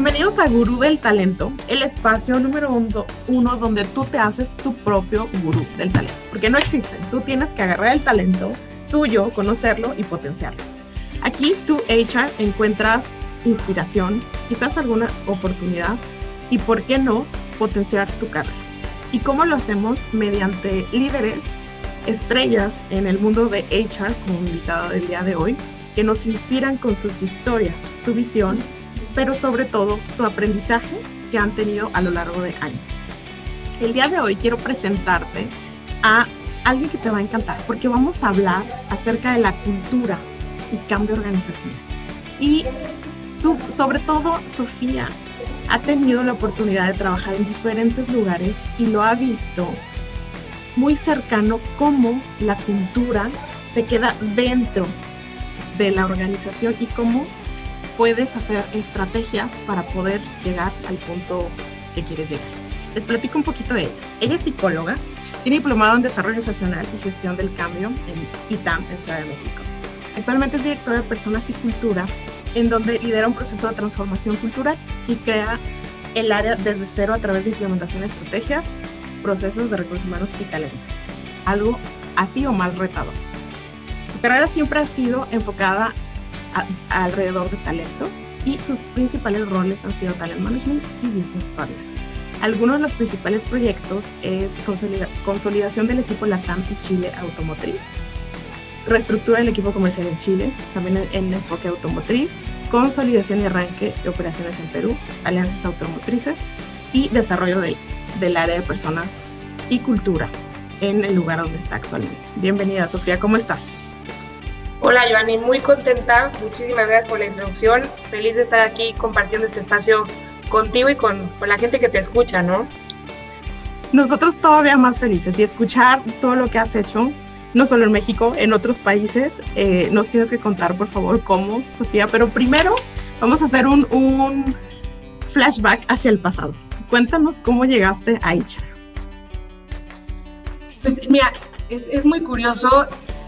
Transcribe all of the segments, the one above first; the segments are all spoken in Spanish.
Bienvenidos a Gurú del Talento, el espacio número uno, donde tú te haces tu propio gurú del talento. Porque no existen, tú tienes que agarrar el talento tuyo, conocerlo y potenciarlo. Aquí tú, HR, encuentras inspiración, quizás alguna oportunidad y, ¿por qué no?, potenciar tu carrera. ¿Y cómo lo hacemos? Mediante líderes, estrellas en el mundo de HR, como invitada del día de hoy, que nos inspiran con sus historias, su visión, pero sobre todo su aprendizaje que han tenido a lo largo de años. El día de hoy quiero presentarte a alguien que te va a encantar, porque vamos a hablar acerca de la cultura y cambio organizacional. Y sobre todo, Sofía ha tenido la oportunidad de trabajar en diferentes lugares y lo ha visto muy cercano cómo la cultura se queda dentro de la organización y cómo puedes hacer estrategias para poder llegar al punto que quieres llegar. Les platico un poquito de ella. Ella es psicóloga, tiene diplomado en Desarrollo Organizacional y Gestión del Cambio en ITAM, en Ciudad de México. Actualmente es directora de Personas y Cultura en donde lidera un proceso de transformación cultural y crea el área desde cero a través de implementación de estrategias, procesos de recursos humanos y talento. Algo así o más retador. Su carrera siempre ha sido enfocada alrededor de talento y sus principales roles han sido talent management y business partner. Algunos de los principales proyectos es consolidación del equipo LATAM y Chile Automotriz, reestructura del equipo comercial en Chile, también en, enfoque automotriz, consolidación y arranque de operaciones en Perú, alianzas automotrices y desarrollo del área de personas y cultura en el lugar donde está actualmente. Bienvenida, Sofía, ¿cómo estás? Hola, Joanny, muy contenta. Muchísimas gracias por la introducción. Feliz de estar aquí compartiendo este espacio contigo y con, con la gente que te escucha, ¿no? Nosotros todavía más felices y escuchar todo lo que has hecho no solo en México, en otros países. Eh, nos tienes que contar, por favor, cómo, Sofía. Pero primero vamos a hacer un, un flashback hacia el pasado. Cuéntanos cómo llegaste a HR. Pues mira, es, es, muy curioso.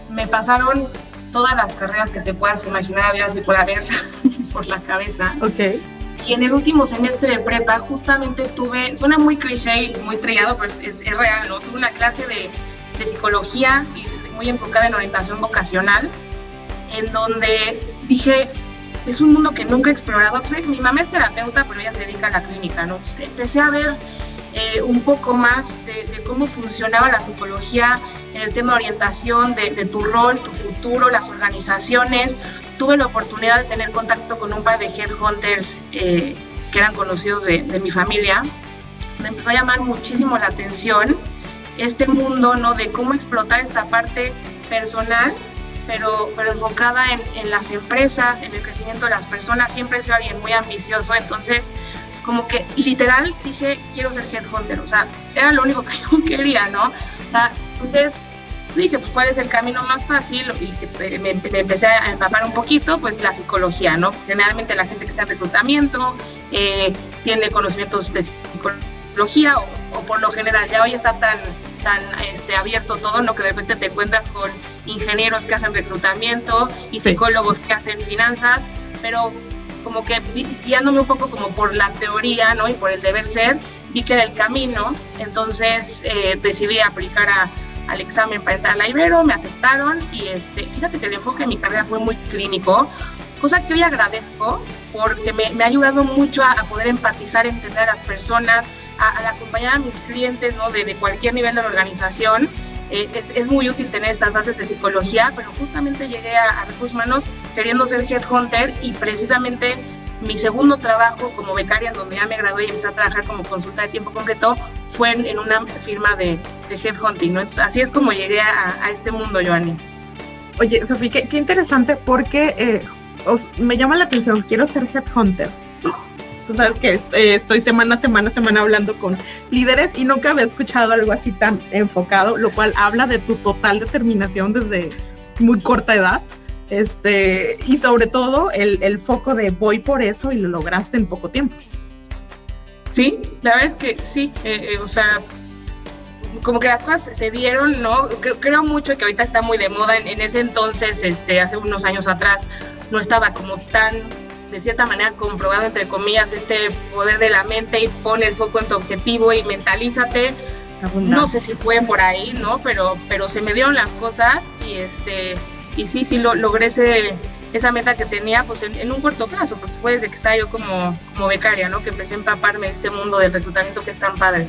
Me pasaron todas las carreras que te puedas imaginar, había y por haber por la cabeza. Ok. Y en el último semestre de prepa, justamente tuve, suena muy cliché y muy trillado, pero es, es real, ¿no? Tuve una clase de de psicología y muy enfocada en orientación vocacional, en donde dije, es un mundo que nunca he explorado. Pues, mi mamá es terapeuta, pero ella se dedica a la clínica, ¿no? Empecé a ver eh, un poco más de, cómo funcionaba la psicología en el tema de orientación, de, tu rol, tu futuro, las organizaciones. Tuve la oportunidad de tener contacto con un par de headhunters eh, que eran conocidos de, mi familia. Me empezó a llamar muchísimo la atención este mundo, ¿no? De cómo explotar esta parte personal, pero, pero enfocada en, las empresas, en el crecimiento de las personas. Siempre he sido alguien muy ambicioso, entonces como que literal dije, quiero ser headhunter, o sea, era lo único que yo quería, ¿no? O sea, entonces dije, pues, ¿cuál es el camino más fácil? Y me, empecé a empapar un poquito, pues, la psicología, ¿no? Generalmente la gente que está en reclutamiento eh, tiene conocimientos de psicología o o por lo general ya hoy está tan, tan este, abierto todo, ¿no? Que de repente te encuentras con ingenieros que hacen reclutamiento y psicólogos que hacen finanzas, pero como que guiándome un poco como por la teoría, ¿no? Y por el deber ser, vi que era el camino, entonces eh, decidí aplicar a, al examen para entrar a la Ibero, me aceptaron y este, fíjate que el enfoque de mi carrera fue muy clínico, cosa que hoy agradezco porque me, me ha ayudado mucho a, a, poder empatizar, entender a las personas, al acompañar a mis clientes ¿no? de, cualquier nivel de la organización. Eh, es, es, muy útil tener estas bases de psicología, pero justamente llegué a, a Recursos Humanos queriendo ser headhunter y precisamente mi segundo trabajo como becaria, en donde ya me gradué y empecé a trabajar como consulta de tiempo completo, fue en, una firma de, de headhunting. ¿no? Entonces, así es como llegué a, a este mundo, Joanny. Oye, Sofía, qué, qué, interesante porque eh, os, me llama la atención, quiero ser headhunter Tú sabes que eh, estoy semana semana, semana hablando con líderes y nunca había escuchado algo así tan enfocado, lo cual habla de tu total determinación desde muy corta edad. Este, y sobre todo el, el foco de voy por eso y lo lograste en poco tiempo. Sí, la verdad es que sí, eh, eh, o sea, como que las cosas se dieron, ¿no? Creo, creo, mucho que ahorita está muy de moda. En, en, ese entonces, este, hace unos años atrás, no estaba como tan de cierta manera comprobado, entre comillas, este poder de la mente y pone el foco en tu objetivo y mentalízate. No sé si fue por ahí, ¿no? Pero, pero se me dieron las cosas y este y sí, sí lo, logré ese, esa meta que tenía pues en, un corto plazo, porque fue desde que estaba yo como, como becaria, ¿no? Que empecé a empaparme de este mundo del reclutamiento que es tan padre.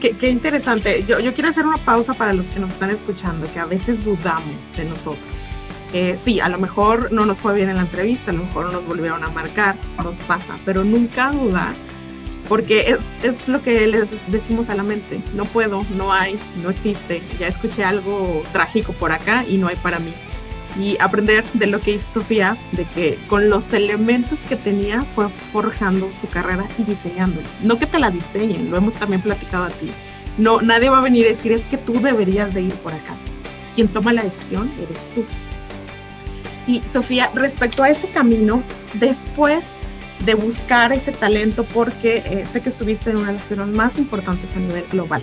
Qué, qué, interesante. Yo, yo, quiero hacer una pausa para los que nos están escuchando, que a veces dudamos de nosotros. Eh, sí, a lo mejor no nos fue bien en la entrevista, a lo mejor nos volvieron a marcar, nos pasa, pero nunca dudar, porque es, es lo que les decimos a la mente, no puedo, no hay, no existe, ya escuché algo trágico por acá y no hay para mí y aprender de lo que hizo Sofía, de que con los elementos que tenía fue forjando su carrera y diseñándola. No que te la diseñen, lo hemos también platicado a ti. No, nadie va a venir a decir es que tú deberías de ir por acá. Quien toma la decisión eres tú. Y Sofía, respecto a ese camino, después de buscar ese talento, porque eh, sé que estuviste en una de las firmas más importantes a nivel global,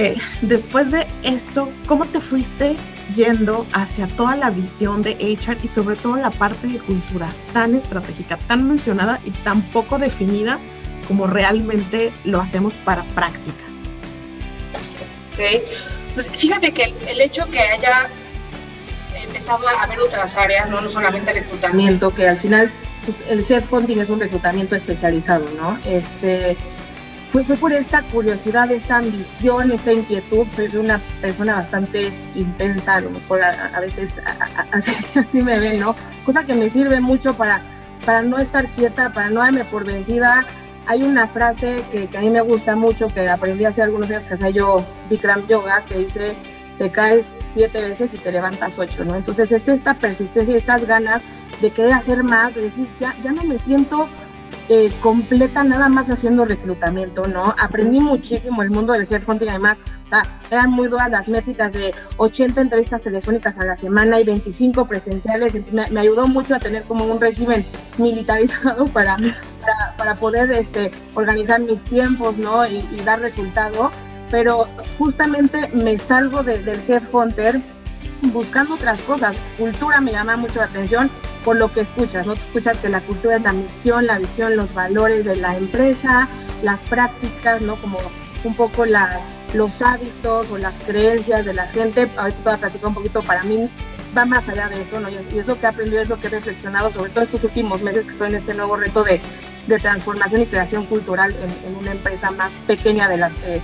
eh, después de esto, ¿cómo te fuiste yendo hacia toda la visión de HR y sobre todo la parte de cultura tan estratégica, tan mencionada y tan poco definida como realmente lo hacemos para prácticas? Okay. Pues fíjate que el, hecho que haya empezado a haber otras áreas, no, no solamente el reclutamiento, que al final el headhunting es un reclutamiento especializado, ¿no? Este, fue, fue por esta curiosidad, esta ambición, esta inquietud. Soy una persona bastante intensa, a lo mejor a, veces así, me ven, ¿no? Cosa que me sirve mucho para, para no estar quieta, para no darme por vencida. Hay una frase que, que a mí me gusta mucho, que aprendí hace algunos días que hacía yo Bikram Yoga, que dice, te caes siete veces y te levantas ocho, ¿no? Entonces es esta persistencia y estas ganas de querer hacer más, de decir, ya, ya no me siento eh, completa nada más haciendo reclutamiento, ¿no? Aprendí muchísimo el mundo del headhunting, además, o sea, eran muy duras las métricas de 80 entrevistas telefónicas a la semana y 25 presenciales, entonces me, ayudó mucho a tener como un régimen militarizado para, para, poder este, organizar mis tiempos, ¿no? Y, dar resultado, pero justamente me salgo del headhunter buscando otras cosas. Cultura me llama mucho la atención por lo que escuchas, ¿no? Tú escuchas que la cultura es la misión, la visión, los valores de la empresa, las prácticas, ¿no? Como un poco las, los hábitos o las creencias de la gente. Ahorita te voy a platicar un poquito, para mí va más allá de eso, ¿no? Y es, lo que he aprendido, es lo que he reflexionado, sobre todo estos últimos meses que estoy en este nuevo reto de, de transformación y creación cultural en, en, una empresa más pequeña de las que,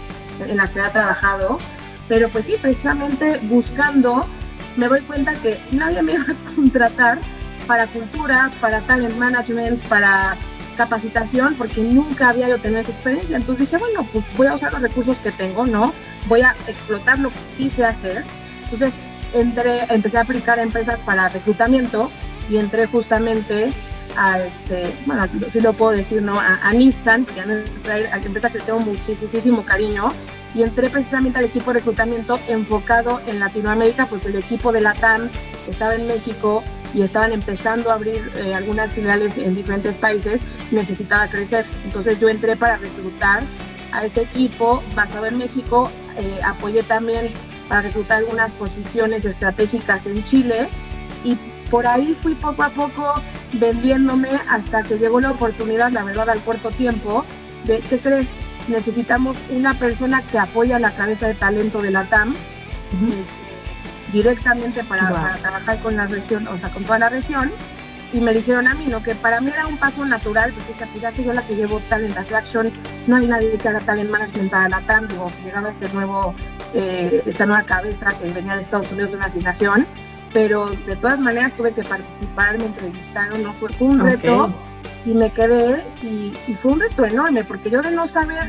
en las que he trabajado. Pero pues sí, precisamente buscando, me doy cuenta que nadie me iba a contratar para cultura, para talent management, para capacitación, porque nunca había yo tenido esa experiencia. Entonces dije, bueno, pues voy a usar los recursos que tengo, ¿no? Voy a explotar lo que sí sé hacer. Entonces entré, empecé a aplicar a empresas para reclutamiento y entré justamente a este, bueno, si lo puedo decir, ¿no? A, a Nissan, que no a empresa que tengo muchísimo cariño, y entré precisamente al equipo de reclutamiento enfocado en Latinoamérica, porque el equipo de la TAM estaba en México y estaban empezando a abrir eh, algunas filiales en diferentes países, necesitaba crecer. Entonces yo entré para reclutar a ese equipo basado en México, eh, apoyé también para reclutar algunas posiciones estratégicas en Chile y por ahí fui poco a poco vendiéndome hasta que llegó la oportunidad, la verdad, al corto tiempo, de, ¿qué crees? Necesitamos una persona que apoya la cabeza de talento de la TAM directamente para, trabajar con la región, o sea, con toda la región. Y me dijeron a mí, ¿no? Que para mí era un paso natural, porque esa pues, ya soy yo la que llevo Talent Attraction, no hay nadie que haga Talent Management para la TAM, digo, llegaba este nuevo, eh, esta nueva cabeza que venía de Estados Unidos de una asignación, pero de todas maneras tuve que participar, me entrevistaron, ¿no? Fue un reto y me quedé y, y, fue un reto enorme, porque yo de no saber,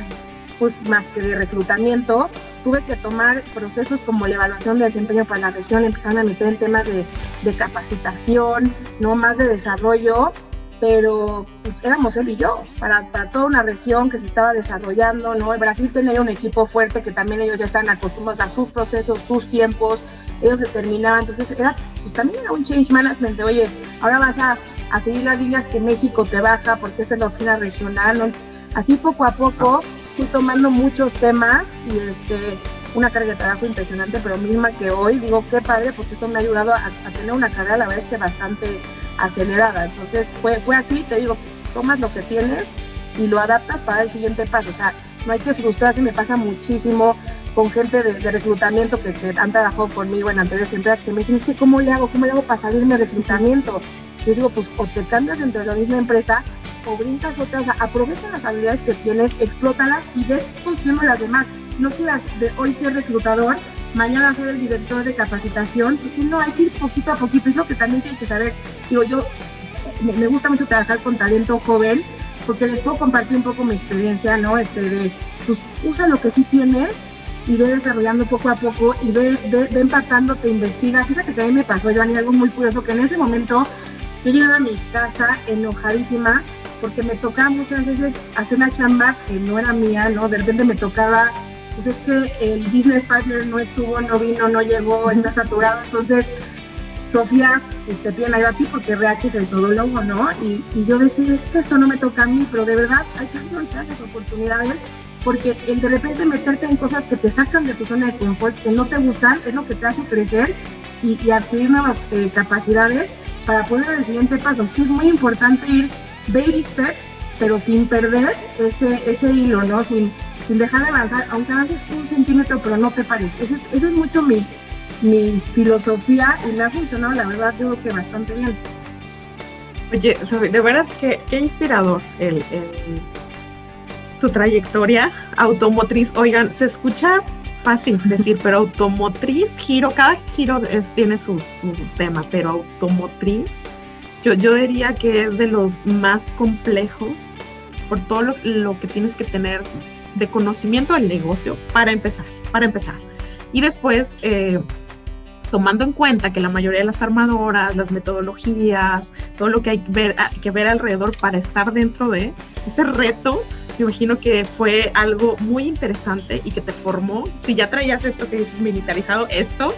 pues más que de reclutamiento, tuve que tomar procesos como la evaluación de desempeño para la región, empezaron a meter en temas de, capacitación, no más de desarrollo, pero pues, éramos él y yo, para, toda una región que se estaba desarrollando, ¿no? El Brasil tenía un equipo fuerte que también ellos ya están acostumbrados a sus procesos, sus tiempos, ellos determinaban, entonces era, pues, también era un change management de, oye, ahora vas a, seguir las líneas que México te baja porque es la oficina regional, ¿no? Así poco a poco fui tomando muchos temas y este, una carga de trabajo impresionante, pero misma que hoy, digo, qué padre, porque eso me ha ayudado a, tener una carrera, la verdad es que bastante, acelerada. Entonces fue, fue así, te digo, tomas lo que tienes y lo adaptas para el siguiente paso. O sea, no hay que frustrarse, me pasa muchísimo con gente de, reclutamiento que, han trabajado conmigo en anteriores empresas que me dicen, es que ¿cómo le hago? ¿Cómo le hago para salirme de reclutamiento? Yo digo, pues o te cambias dentro de la misma empresa o brincas otras, aprovecha las habilidades que tienes, explótalas y ve construyendo las demás. No quieras de hoy ser reclutador, mañana ser el director de capacitación, porque no, hay que ir poquito a poquito, es lo que también tienes que saber. Digo, yo me gusta mucho trabajar con talento joven, porque les puedo compartir un poco mi experiencia, ¿no? Este, de, pues usa lo que sí tienes y ve desarrollando poco a poco y ve, ve, empatando, te investiga. Fíjate que a mí me pasó, Joanny, algo muy curioso, que en ese momento yo llegaba a mi casa enojadísima porque me tocaba muchas veces hacer una chamba que no era mía, ¿no? De repente me tocaba, pues es que el business partner no estuvo, no vino, no llegó, está saturado, entonces Sofía, te tiene ahí a ti porque RH es el todólogo, ¿no? Y, y, yo decía, es que esto no me toca a mí, pero de verdad hay que aprovechar esas oportunidades porque el de repente meterte en cosas que te sacan de tu zona de confort, que no te gustan, es lo que te hace crecer y, y adquirir nuevas eh, capacidades para poder dar el siguiente paso. Entonces es muy importante ir baby steps, pero sin perder ese, ese hilo, ¿no? Sin, sin dejar de avanzar, aunque avances un centímetro, pero no te pares. Ese es, ese es mucho mi, mi filosofía y me ha funcionado, la verdad, creo que bastante bien. Oye, de veras que qué inspirador el, tu trayectoria automotriz. Oigan, se escucha fácil decir, pero automotriz, giro, cada giro tiene su, su, tema, pero automotriz, yo, yo diría que es de los más complejos por todo lo, lo que tienes que tener de conocimiento del negocio para empezar, para empezar. Y después, eh, tomando en cuenta que la mayoría de las armadoras, las metodologías, todo lo que hay que ver, que ver alrededor para estar dentro de ese reto, me imagino que fue algo muy interesante y que te formó. Si ya traías esto que dices militarizado, esto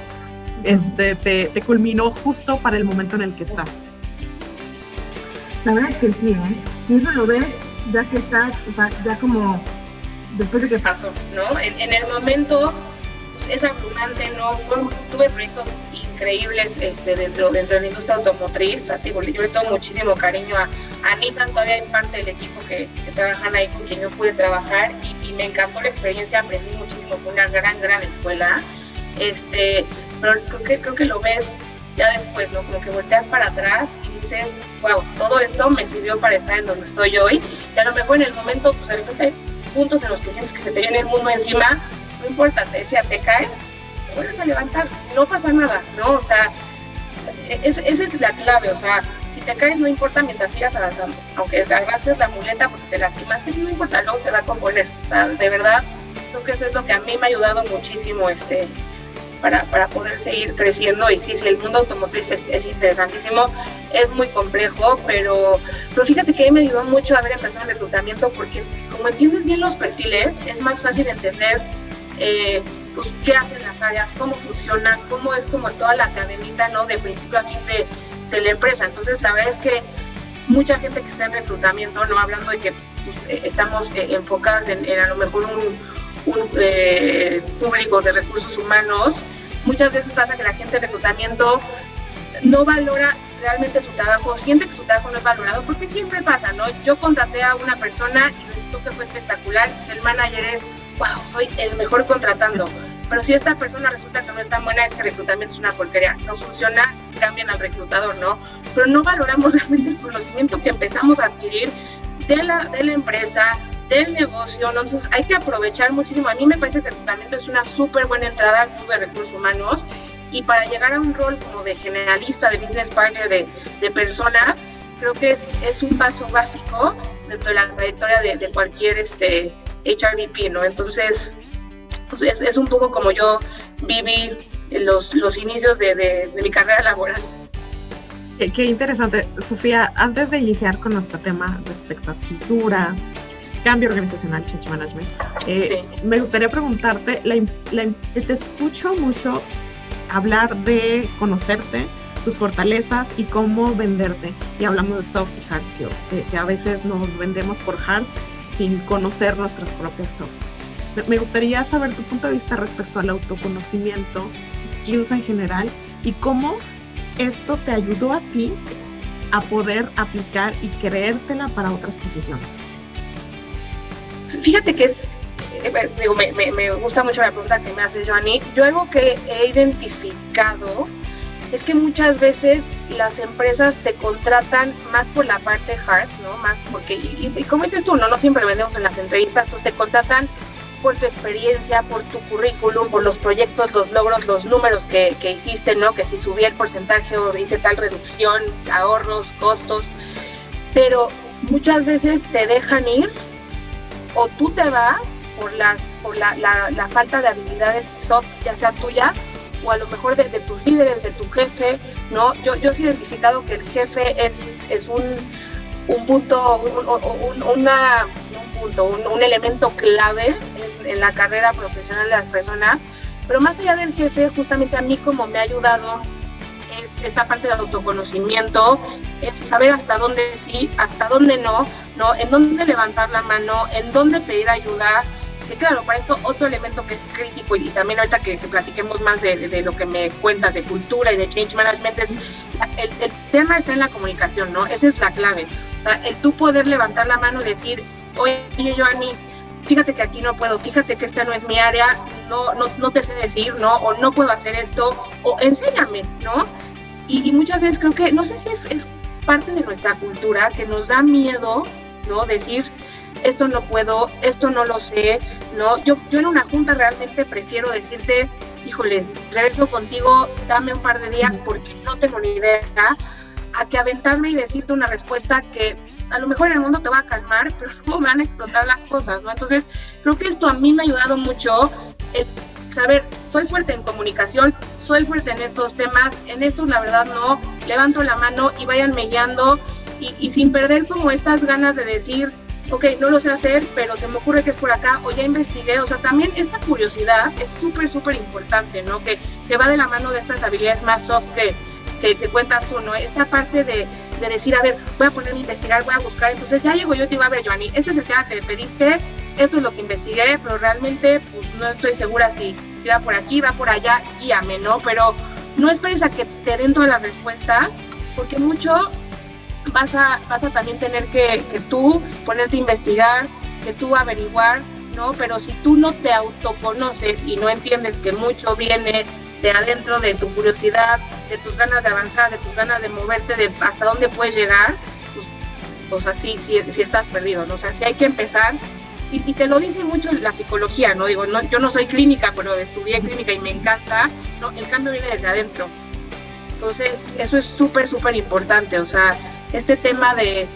este, te, te culminó justo para el momento en el que estás. La verdad es que sí, ¿eh? Y eso lo ves ya que estás, o sea, ya como después de que pasó, ¿no? En, el momento pues, es abrumante, ¿no? tuve proyectos increíbles este, dentro, dentro de la industria automotriz. O sea, yo le tengo muchísimo cariño a, a Nissan, todavía hay parte del equipo que, trabajan ahí con quien yo pude trabajar y, y, me encantó la experiencia, aprendí muchísimo, fue una gran, gran escuela. Este, pero creo que, creo que lo ves ya después, ¿no? Como que volteas para atrás y dices, wow, todo esto me sirvió para estar en donde estoy hoy. Y a lo mejor en el momento, pues de repente hay puntos en los que sientes que se te viene el mundo encima, no importa, te decía, te caes, te vuelves a levantar, no pasa nada, ¿no? O sea, es, esa es la clave, o sea, si te caes no importa mientras sigas avanzando, aunque arrastres la muleta porque te lastimaste, no importa, luego se va a componer, o sea, de verdad, creo que eso es lo que a mí me ha ayudado muchísimo, este, para, para, poder seguir creciendo. Y sí, sí, el mundo automotriz es, es, interesantísimo, es muy complejo, pero, pero fíjate que me ayudó mucho haber empezado el reclutamiento porque como entiendes bien los perfiles, es más fácil entender eh, pues, qué hacen las áreas, cómo funciona, cómo es como toda la cadenita, ¿no? De principio a fin de, de la empresa. Entonces, la verdad es que mucha gente que está en reclutamiento, no hablando de que pues, eh, estamos eh, enfocadas en, en, a lo mejor un eh, público de recursos humanos, muchas veces pasa que la gente de reclutamiento no valora realmente su trabajo, siente que su trabajo no es valorado, porque siempre pasa, ¿no? Yo contraté a una persona y resultó que fue espectacular, pues el manager es wow, soy el mejor contratando. Pero si esta persona resulta que no es tan buena, es que el reclutamiento es una porquería. No funciona, cambian al reclutador, ¿no? Pero no valoramos realmente el conocimiento que empezamos a adquirir de la, de la empresa, del negocio. Entonces hay que aprovechar muchísimo. A mí me parece que el reclutamiento es una súper buena entrada al club de recursos humanos. Y para llegar a un rol como de generalista, de business partner de, de personas, creo que es, es un paso básico dentro de la trayectoria de, de cualquier este, HRBP, ¿no? Entonces, pues es, es, un poco como yo viví los, los inicios de, de, de mi carrera laboral. Qué, qué, interesante. Sofía, antes de iniciar con nuestro tema respecto a cultura, cambio organizacional, change management, eh, sí. me gustaría preguntarte, la, la, te escucho mucho hablar de conocerte, tus fortalezas y cómo venderte. Y hablamos de soft y hard skills, que, que a veces nos vendemos por hard sin conocer nuestras propias soft. Me gustaría saber tu punto de vista respecto al autoconocimiento, skills en general y cómo esto te ayudó a ti a poder aplicar y creértela para otras posiciones? Fíjate que es, eh, digo, me, gusta mucho la pregunta que me hace Joanny. Yo algo que he identificado es que muchas veces las empresas te contratan más por la parte hard, ¿no? Más porque, y, como dices tú, no, no siempre vendemos en las entrevistas, pues te contratan por tu experiencia, por tu currículum, por los proyectos, los logros, los números que, hiciste, ¿no? Que si subía el porcentaje o hice tal reducción, ahorros, costos, pero muchas veces te dejan ir o tú te vas por, las, por la, la, falta de habilidades soft, ya sea tuyas o a lo mejor de, tus líderes, de tu jefe, ¿no? Yo, yo he identificado que el jefe es, es un, un punto, un, una, un, punto un, elemento clave en, la carrera profesional de las personas, pero más allá del jefe, justamente a mí como me ha ayudado es esta parte de autoconocimiento, es saber hasta dónde sí, hasta dónde no, ¿no? En dónde levantar la mano, en dónde pedir ayuda, que claro, para esto otro elemento que es crítico y, también ahorita que, platiquemos más de, lo que me cuentas de cultura y de change management es el, el, tema está en la comunicación, ¿no? Esa es la clave. O sea, el tú poder levantar la mano y decir, oye, Joanny, fíjate que aquí no puedo, fíjate que esta no es mi área, no, no, no te sé decir, ¿no? O no puedo hacer esto, o enséñame, ¿no? Y, muchas veces creo que, no sé si es, es parte de nuestra cultura que nos da miedo, ¿no? Decir, esto no puedo, esto no lo sé, ¿no? Yo, yo en una junta realmente prefiero decirte, híjole, regreso contigo, dame un par de días porque no tengo ni idea, a que aventarme y decirte una respuesta que a lo mejor el mundo te va a calmar, pero luego van a explotar las cosas, ¿no? Entonces, creo que esto a mí me ha ayudado mucho saber, soy fuerte en comunicación, soy fuerte en estos temas, en estos la verdad no, levanto la mano y vayan guiando y, sin perder como estas ganas de decir, ok, no lo sé hacer, pero se me ocurre que es por acá, o ya investigué, o sea, también esta curiosidad es súper, súper importante, ¿no? Que, que va de la mano de estas habilidades más soft que, que, cuentas tú, ¿no? Esta parte de, de, decir, a ver, voy a ponerme a investigar, voy a buscar, entonces ya llego yo y digo, a ver, Joanny, este es el tema que me pediste, esto es lo que investigué, pero realmente pues no estoy segura si, si va por aquí, va por allá, guíame, ¿no? Pero no esperes a que te den todas las respuestas, porque mucho vas a, vas a también tener que, que tú ponerte a investigar, que tú averiguar, ¿no? Pero si tú no te autoconoces y no entiendes que mucho viene de adentro de tu curiosidad, de tus ganas de avanzar, de tus ganas de moverte, de hasta dónde puedes llegar, pues, pues así, si, si, estás perdido, ¿no? O sea, si hay que empezar, y, y, te lo dice mucho la psicología, ¿no? Digo, no, yo no soy clínica, pero estudié clínica y me encanta, ¿no? El cambio viene desde adentro. Entonces, eso es súper, súper importante, o sea, este tema de,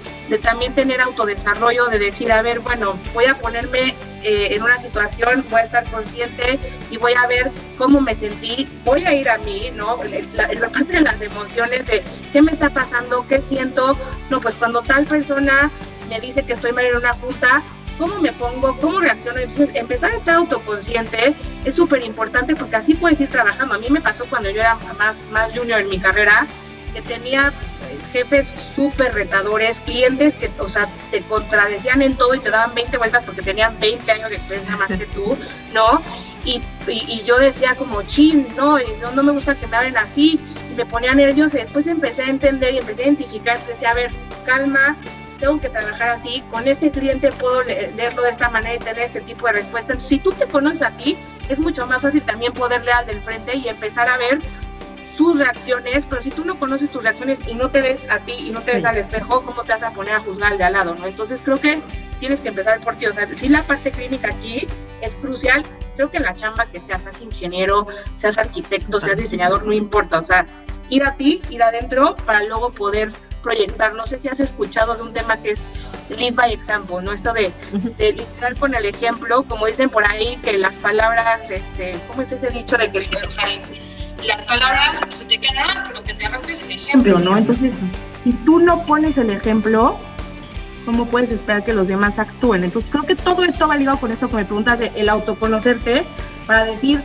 también tener autodesarrollo, de decir, a ver, bueno, voy a ponerme eh, en una situación, voy a estar consciente y voy a ver cómo me sentí, voy a ir a mí, ¿no? La, parte de las emociones, de qué me está pasando, qué siento, no, pues cuando tal persona me dice que estoy mal en una fruta, ¿cómo me pongo? ¿Cómo reacciono? Entonces, empezar a estar autoconsciente es súper importante porque así puedes ir trabajando. A mí me pasó cuando yo era más, más junior en mi carrera, que tenía jefes súper retadores, clientes que, o sea, te contradecían en todo y te daban 20 vueltas porque tenían 20 años de experiencia más que tú, ¿no? Y, y, yo decía como, chin, no, no, no me gusta que me hablen así, y me ponía nerviosa y después empecé a entender y empecé a identificar, entonces decía, a ver, calma, tengo que trabajar así, con este cliente puedo leerlo de esta manera y tener este tipo de respuesta. Entonces, si tú te conoces a ti, es mucho más fácil también poder leer al del frente y empezar a ver tus reacciones, pero si tú no conoces tus reacciones y no te ves a ti y no te ves al espejo, ¿cómo te vas a poner a juzgar al de al lado? ¿no? Entonces creo que tienes que empezar por ti. O sea, si la parte clínica aquí es crucial, creo que en la chamba que seas, seas ingeniero, seas arquitecto, seas diseñador, no importa. O sea, ir a ti, ir adentro para luego poder proyectar. No sé si has escuchado de un tema que es lead by example, ¿no? Esto de, de con el ejemplo, como dicen por ahí, que las palabras, este, ¿cómo es ese dicho de que o sea, las palabras se te quedan pero que te arrastres el ejemplo, ¿no? Entonces, si tú no pones el ejemplo, ¿cómo puedes esperar que los demás actúen? Entonces, creo que todo esto va ligado con esto que me preguntas de el autoconocerte para decir,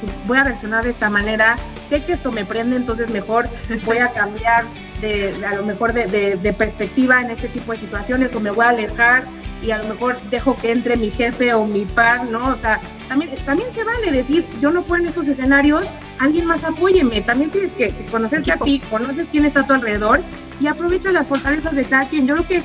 pues, voy a reaccionar de esta manera, sé que esto me prende, entonces mejor voy a cambiar de, a lo mejor de, de, perspectiva en este tipo de situaciones o me voy a alejar y a lo mejor dejo que entre mi jefe o mi par, ¿no? O sea, también, también se vale decir, yo no puedo en estos escenarios, alguien más apóyeme, también tienes que, conocerte a ti, conoces quién está a tu alrededor y aprovecha las fortalezas de cada quien. Yo creo que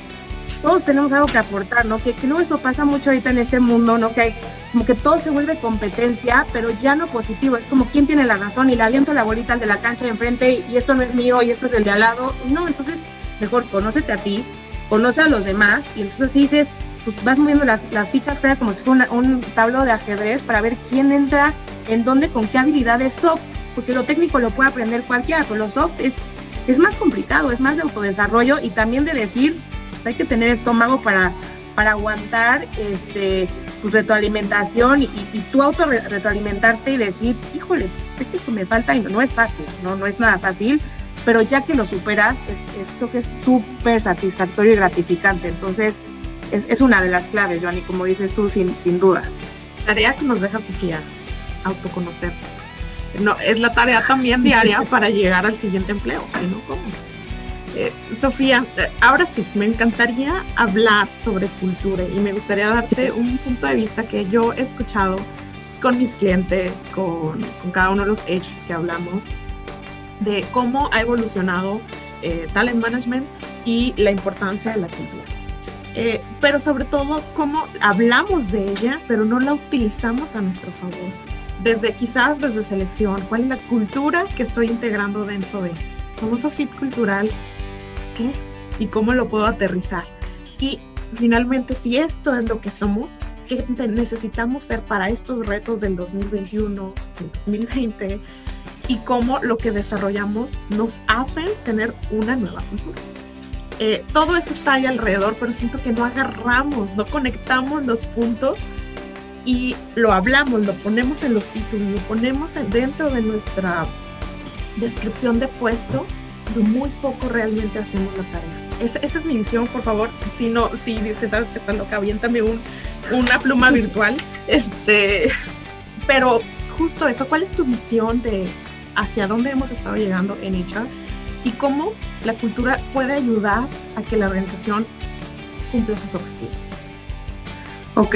todos tenemos algo que aportar, ¿no? Que, que luego eso pasa mucho ahorita en este mundo, ¿no? Que hay, como que todo se vuelve competencia, pero ya no positivo, es como quién tiene la razón y le aviento la bolita al de la cancha de enfrente y esto no es mío y esto es el de al lado. No, entonces mejor conócete a ti, conoce a los demás y entonces dices, pues vas moviendo las, las fichas, crea como si fuera un tablero de ajedrez para ver quién entra en dónde, con qué habilidades soft, porque lo técnico lo puede aprender cualquiera, pero lo soft es, es más complicado, es más de autodesarrollo y también de decir, pues, hay que tener estómago para, para aguantar este, tu retroalimentación y, y, tú auto retroalimentarte y decir, híjole, esto me falta y no, no es fácil, no, no es nada fácil, pero ya que lo superas, es, esto que es súper satisfactorio y gratificante. Entonces, es, es, una de las claves, Joanny, como dices tú, sin, sin duda. Tarea que nos deja Sofía, autoconocerse. No, es la tarea también diaria para llegar al siguiente empleo, si no, ¿cómo? Eh, Sofía, eh, ahora sí, me encantaría hablar sobre cultura y me gustaría darte un punto de vista que yo he escuchado con mis clientes, con, con cada uno de los hechos que hablamos, de cómo ha evolucionado eh, talent management y la importancia de la cultura. Eh, pero sobre todo cómo hablamos de ella, pero no la utilizamos a nuestro favor. Desde quizás desde selección, cuál es la cultura que estoy integrando dentro de. Famoso fit cultural, ¿qué es? ¿Y cómo lo puedo aterrizar? Y finalmente, si esto es lo que somos, ¿qué necesitamos ser para estos retos del 2021, del 2020? y cómo lo que desarrollamos nos hace tener una nueva cultura. Eh, todo eso está ahí alrededor, pero siento que no agarramos, no conectamos los puntos y lo hablamos, lo ponemos en los títulos, lo ponemos dentro de nuestra descripción de puesto, pero muy poco realmente hacemos la tarea. Esa, es mi visión, por favor. Si no, si dices, sabes que está loca, también un, una pluma virtual. Este, pero justo eso, ¿cuál es tu visión de, hacia dónde hemos estado llegando en HR y cómo la cultura puede ayudar a que la organización cumpla sus objetivos. Ok.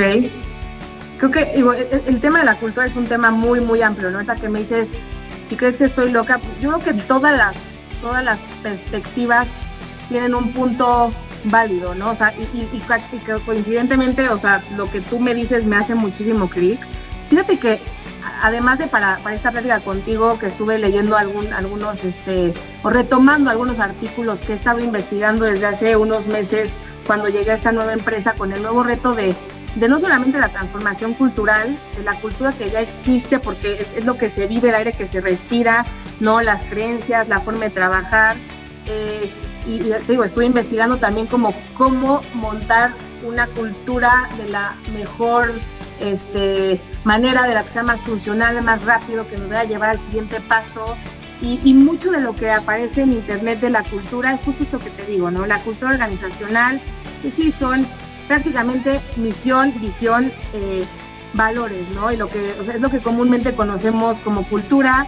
Creo que el, tema de la cultura es un tema muy, muy amplio, ¿no? Ahorita que me dices, si crees que estoy loca, yo creo que todas las, todas las perspectivas tienen un punto válido, ¿no? O sea, y, y, coincidentemente, o sea, lo que tú me dices me hace muchísimo clic. Fíjate que además de para, para, esta plática contigo, que estuve leyendo algún, algunos, este, o retomando algunos artículos que he estado investigando desde hace unos meses cuando llegué a esta nueva empresa con el nuevo reto de, de no solamente la transformación cultural, de la cultura que ya existe, porque es, es, lo que se vive, el aire que se respira, no las creencias, la forma de trabajar. Eh, y, digo, estuve investigando también como cómo montar una cultura de la mejor este, manera de la que sea más funcional, más rápido, que nos vaya a llevar al siguiente paso. Y, mucho de lo que aparece en Internet de la cultura es justo esto que te digo, ¿no? La cultura organizacional, que sí son prácticamente misión, visión, eh, valores, ¿no? Y lo que es lo que comúnmente conocemos como cultura,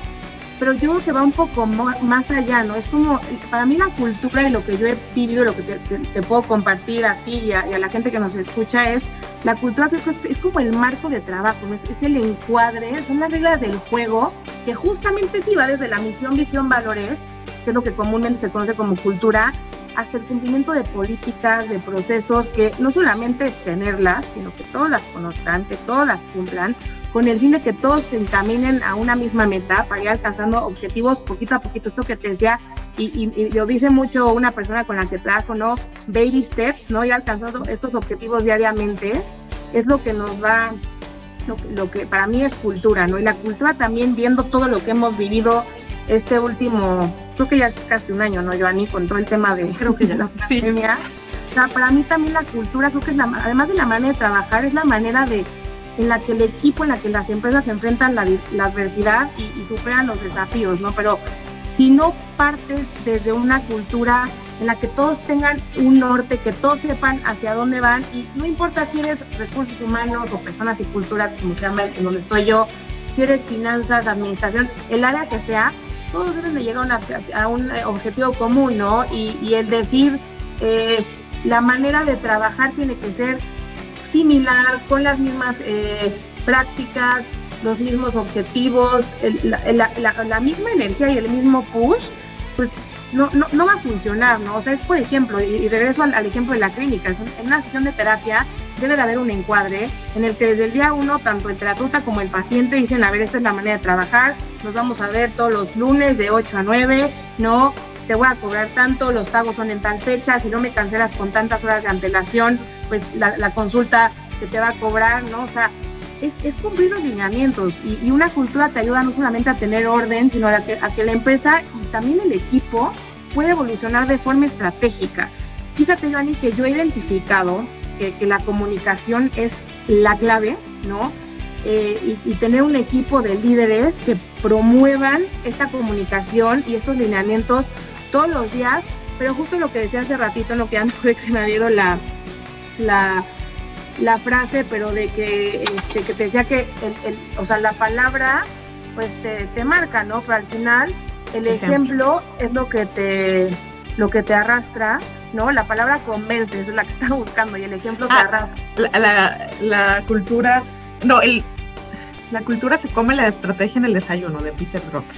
pero yo creo que va un poco más allá, ¿no? Es como, para mí la cultura y lo que yo he vivido, lo que te, puedo compartir a ti y a, la gente que nos escucha es, la cultura creo que es, como el marco de trabajo, ¿no? es, es, el encuadre, son las reglas del juego, que justamente sí va desde la misión, visión, valores, que es lo que comúnmente se conoce como cultura, hasta el cumplimiento de políticas, de procesos, que no solamente es tenerlas, sino que todos las conozcan, que todos las cumplan, con el fin de que todos se encaminen a una misma meta para ir alcanzando objetivos poquito a poquito. Esto que te decía, y, lo dice mucho una persona con la que trabajo, ¿no? Baby steps, ¿no? Ir alcanzando estos objetivos diariamente, es lo que nos va, lo, lo que para mí es cultura, ¿no? Y la cultura también viendo todo lo que hemos vivido este último, creo que ya es casi un año, ¿no, Joanny? Con todo el tema de creo que ya la pandemia. O sea, para mí también la cultura, creo que es la, además de la manera de trabajar, es la manera de en la que el equipo, en la que las empresas enfrentan la, la adversidad y, y, superan los desafíos, ¿no? Pero si no partes desde una cultura en la que todos tengan un norte, que todos sepan hacia dónde van, y no importa si eres recursos humanos o personas y cultura, como se llama, en donde estoy yo, si eres finanzas, administración, el área que sea, todos deben de llegar a, un objetivo común, ¿no? Y, el decir, eh, la manera de trabajar tiene que ser similar, con las mismas eh, prácticas, los mismos objetivos, la, misma energía y el mismo push, pues no, no, va a funcionar, ¿no? O sea, es por ejemplo, y, regreso al, ejemplo de la clínica, en una sesión de terapia debe de haber un encuadre en el que desde el día uno, tanto el terapeuta como el paciente dicen, a ver, esta es la manera de trabajar, nos vamos a ver todos los lunes de 8 a 9, ¿no? Te voy a cobrar tanto, los pagos son en tal fecha, si no me cancelas con tantas horas de antelación, pues la, consulta se te va a cobrar, ¿no? O sea, es, es cumplir los lineamientos y, una cultura te ayuda no solamente a tener orden, sino a que, a que la empresa y también el equipo puede evolucionar de forma estratégica. Fíjate, Joanny, que yo he identificado que, la comunicación es la clave, ¿no? Eh, y, tener un equipo de líderes que promuevan esta comunicación y estos lineamientos todos los días, pero justo lo que decía hace ratito, en lo que que se me ha la, la, la, frase, pero de que, este, que te decía que, el, o sea, la palabra, pues te, te marca, ¿no? Pero al final, el ejemplo es lo que te, lo que te arrastra ¿no? La palabra convence es la que estaba buscando y el ejemplo que ah, arrastra. La, la, cultura, no, el, la cultura se come la estrategia en el desayuno de Peter Drucker.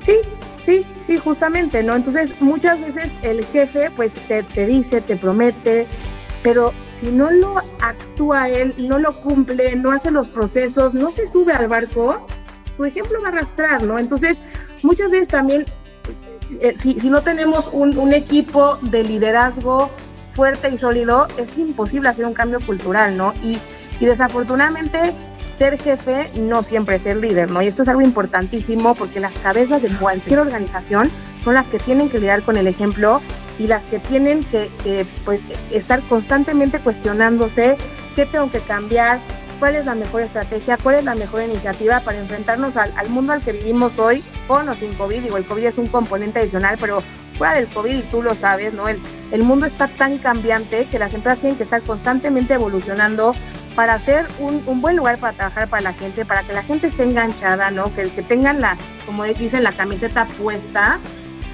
Sí, sí, sí, justamente, ¿no? Entonces, muchas veces el jefe, pues, te, te dice, te promete, pero si no lo actúa él, no lo cumple, no hace los procesos, no se sube al barco, su ejemplo va a arrastrar, ¿no? Entonces, muchas veces también eh, si, no tenemos un, equipo de liderazgo fuerte y sólido, es imposible hacer un cambio cultural, ¿no? Y, desafortunadamente ser jefe no siempre es ser líder, ¿no? Y esto es algo importantísimo porque las cabezas de cualquier organización son las que tienen que lidiar con el ejemplo y las que tienen que, pues, estar constantemente cuestionándose qué tengo que cambiar, cuál es la mejor estrategia, cuál es la mejor iniciativa para enfrentarnos al, mundo al que vivimos hoy, con o sin COVID. Digo, el COVID es un componente adicional, pero fuera del COVID, y tú lo sabes, ¿no? El, el mundo está tan cambiante que las empresas tienen que estar constantemente evolucionando para hacer un, un, buen lugar para trabajar para la gente, para que la gente esté enganchada, ¿no? Que, que tengan la, como dicen, la camiseta puesta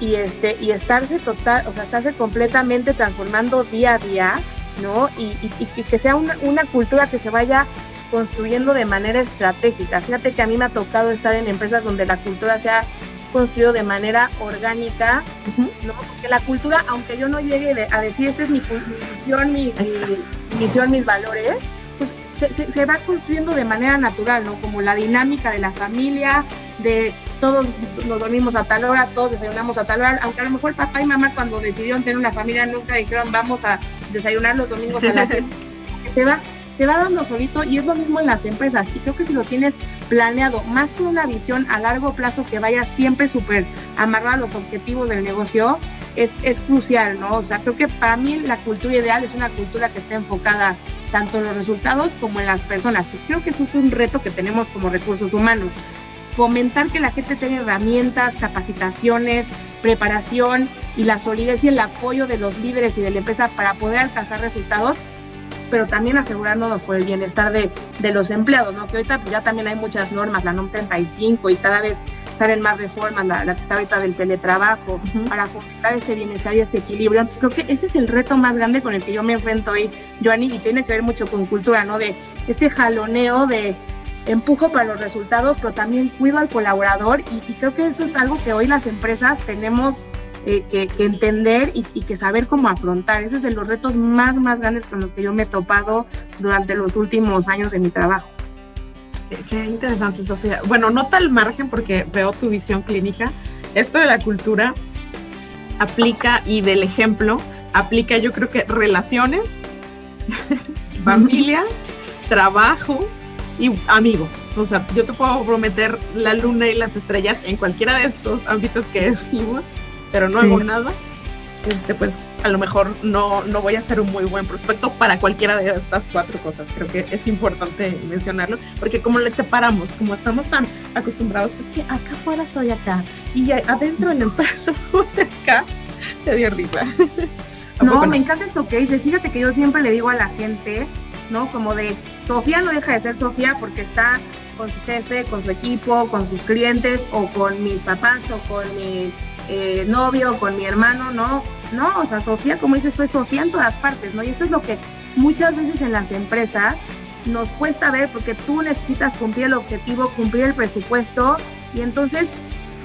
y este y estarse total, o sea, estarse completamente transformando día a día, ¿no? Y, y, y que sea una, una, cultura que se vaya construyendo de manera estratégica. Fíjate que a mí me ha tocado estar en empresas donde la cultura se ha construido de manera orgánica, ¿no? Porque la cultura, aunque yo no llegue a decir esta es mi, misión, mi, misión, mis valores, pues se, va construyendo de manera natural, ¿no? Como la dinámica de la familia, de todos nos dormimos a tal hora, todos desayunamos a tal hora, aunque a lo mejor papá y mamá cuando decidieron tener una familia nunca dijeron vamos a desayunar los domingos a las se va se va dando solito y es lo mismo en las empresas. Y creo que si lo tienes planeado más con una visión a largo plazo que vaya siempre súper amarrado a los objetivos del negocio, es, es crucial, ¿no? O sea, creo que para mí la cultura ideal es una cultura que esté enfocada tanto en los resultados como en las personas, que creo que eso es un reto que tenemos como recursos humanos. Fomentar que la gente tenga herramientas, capacitaciones, preparación y la solidez y el apoyo de los líderes y de la empresa para poder alcanzar resultados pero también asegurándonos por el bienestar de, de los empleados, ¿no? Que ahorita pues ya también hay muchas normas, la NOM 35 y cada vez salen más reformas, la, la que está ahorita del teletrabajo, para fomentar este bienestar y este equilibrio. Entonces creo que ese es el reto más grande con el que yo me enfrento hoy, Joanny, y tiene que ver mucho con cultura, ¿no? De este jaloneo de empujo para los resultados, pero también cuido al colaborador y, y creo que eso es algo que hoy las empresas tenemos eh, que, entender y, que saber cómo afrontar. Ese es de los retos más, más grandes con los que yo me he topado durante los últimos años de mi trabajo. Qué, interesante, Sofía. Bueno, no tal margen porque veo tu visión clínica. Esto de la cultura aplica y del ejemplo aplica yo creo que relaciones, familia, trabajo y amigos. O sea, yo te puedo prometer la luna y las estrellas en cualquiera de estos ámbitos que decimos pero no hago nada, este, pues a lo mejor no, no voy a ser un muy buen prospecto para cualquiera de estas cuatro cosas. Creo que es importante mencionarlo, porque como les separamos, como estamos tan acostumbrados, es que acá afuera soy acá y adentro de la empresa soy acá, te dio risa. No, me encanta esto que dices. Fíjate que yo siempre le digo a la gente, ¿no? Como de, Sofía no deja de ser Sofía porque está con su jefe, con su equipo, con sus clientes o con mis papás o con mi eh, novio, con mi hermano, no, no, o sea, Sofía, como dices, estoy Sofía en todas partes, ¿no? Y esto es lo que muchas veces en las empresas nos cuesta ver porque tú necesitas cumplir el objetivo, cumplir el presupuesto y entonces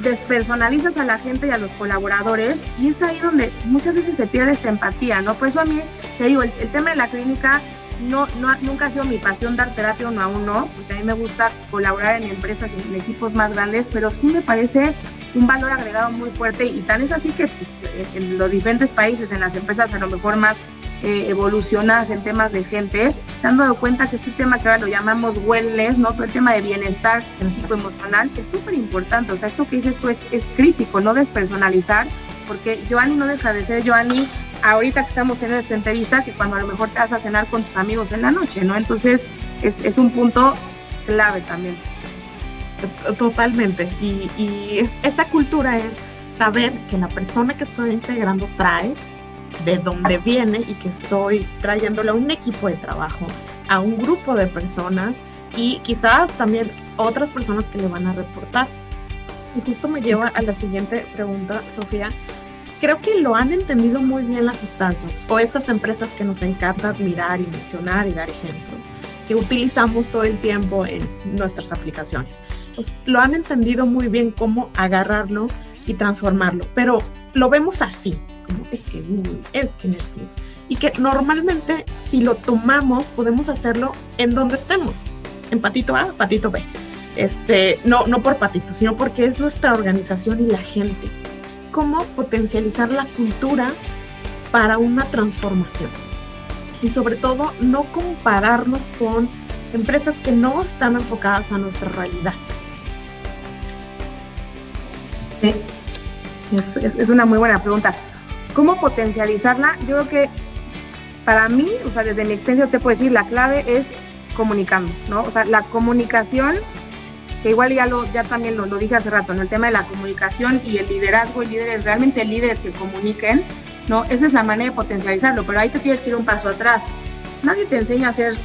despersonalizas a la gente y a los colaboradores y es ahí donde muchas veces se pierde esta empatía, ¿no? Por eso a mí, te digo, el, tema de la clínica no, no, nunca ha sido mi pasión dar terapia uno a uno, porque a mí me gusta colaborar en empresas y en equipos más grandes, pero sí me parece un valor agregado muy fuerte y tan es así que pues, en los diferentes países, en las empresas a lo mejor más eh, evolucionadas en temas de gente, se han dado cuenta que este tema que ahora lo llamamos wellness, ¿no? Todo el tema de bienestar emocional es súper importante. O sea, esto que dices tú es, es crítico, no despersonalizar, porque Joanny no deja de ser Joanny ahorita que estamos teniendo esta entrevista que cuando a lo mejor te vas a cenar con tus amigos en la noche, ¿no? Entonces, es, es un punto clave también. Totalmente. Y, y es, esa cultura es saber que la persona que estoy integrando trae de dónde viene y que estoy trayéndole a un equipo de trabajo, a un grupo de personas y quizás también otras personas que le van a reportar. Y justo me lleva a la siguiente pregunta, Sofía. Creo que lo han entendido muy bien las startups o estas empresas que nos encanta admirar y mencionar y dar ejemplos, que utilizamos todo el tiempo en nuestras aplicaciones. Pues, lo han entendido muy bien cómo agarrarlo y transformarlo, pero lo vemos así, es que Google, es que Netflix. Y que normalmente si lo tomamos podemos hacerlo en donde estemos, en patito A, patito B. Este, no, no por patito, sino porque es nuestra organización y la gente. Cómo potencializar la cultura para una transformación. Y sobre todo, no compararnos con empresas que no están enfocadas a nuestra realidad. Es, una muy buena pregunta. ¿Cómo potencializarla? Yo creo que para mí, o sea, desde mi experiencia te puedo decir, la clave es comunicando, ¿no? O sea, la comunicación, que igual ya, lo, ya también lo, dije hace rato, en el tema de la comunicación y el liderazgo, el líderes, realmente líderes que comuniquen, ¿no? Esa es la manera de potencializarlo, pero ahí te tienes que ir un paso atrás. Nadie te enseña a ser,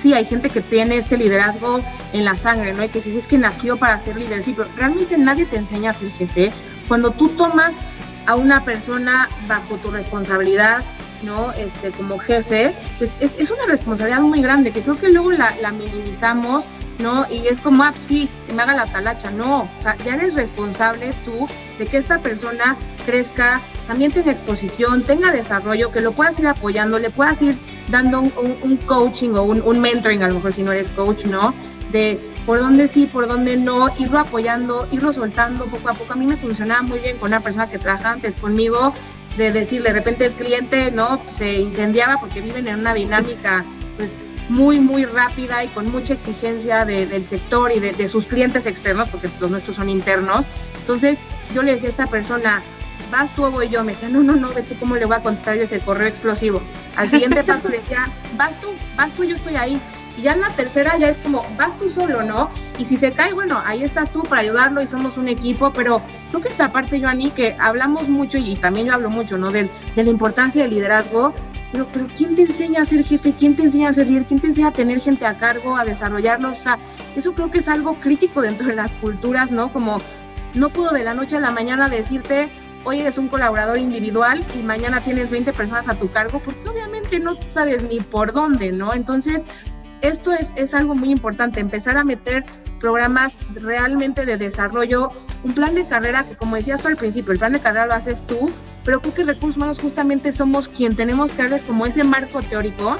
sí, hay gente que tiene este liderazgo en la sangre, ¿no? Y que si es que nació para ser líder, sí, pero realmente nadie te enseña a ser jefe. Cuando tú tomas a una persona bajo tu responsabilidad, ¿no? Este, como jefe, pues es, es una responsabilidad muy grande que creo que luego la, la minimizamos, ¿no? Y es como, ah, sí, que me haga la talacha. No, o sea, ya eres responsable tú de que esta persona crezca, también tenga exposición, tenga desarrollo, que lo puedas ir apoyando, le puedas ir dando un, coaching o un, un mentoring, a lo mejor si no eres coach, ¿no? De por dónde sí, por dónde no, irlo apoyando, irlo soltando poco a poco. A mí me funcionaba muy bien con una persona que trabaja antes conmigo, de decir, de repente el cliente no se incendiaba porque viven en una dinámica pues muy, muy rápida y con mucha exigencia del sector y de, sus clientes externos, porque los nuestros son internos. Entonces yo le decía a esta persona, vas tú o voy yo. Me decía, no, no, no, vete cómo le voy a contestar yo ese correo explosivo. Al siguiente paso le decía, vas tú, vas tú, yo estoy ahí. Y ya en la tercera ya es como, vas tú solo, ¿no? Y si se cae, bueno, ahí estás tú para ayudarlo y somos un equipo, pero creo que esta parte, Joanny, que hablamos mucho y también yo hablo mucho, ¿no? De, de la importancia del liderazgo, pero, pero ¿quién te enseña a ser jefe? ¿Quién te enseña a ser líder? ¿Quién te enseña a tener gente a cargo, a desarrollarlos? O sea, eso creo que es algo crítico dentro de las culturas, ¿no? Como no puedo de la noche a la mañana decirte, hoy eres un colaborador individual y mañana tienes 20 personas a tu cargo, porque obviamente no sabes ni por dónde, ¿no? Entonces, esto es, es algo muy importante, empezar a meter programas realmente de desarrollo, un plan de carrera que como decías tú al principio, el plan de carrera lo haces tú, pero creo que recursos humanos justamente somos quien tenemos que darles como ese marco teórico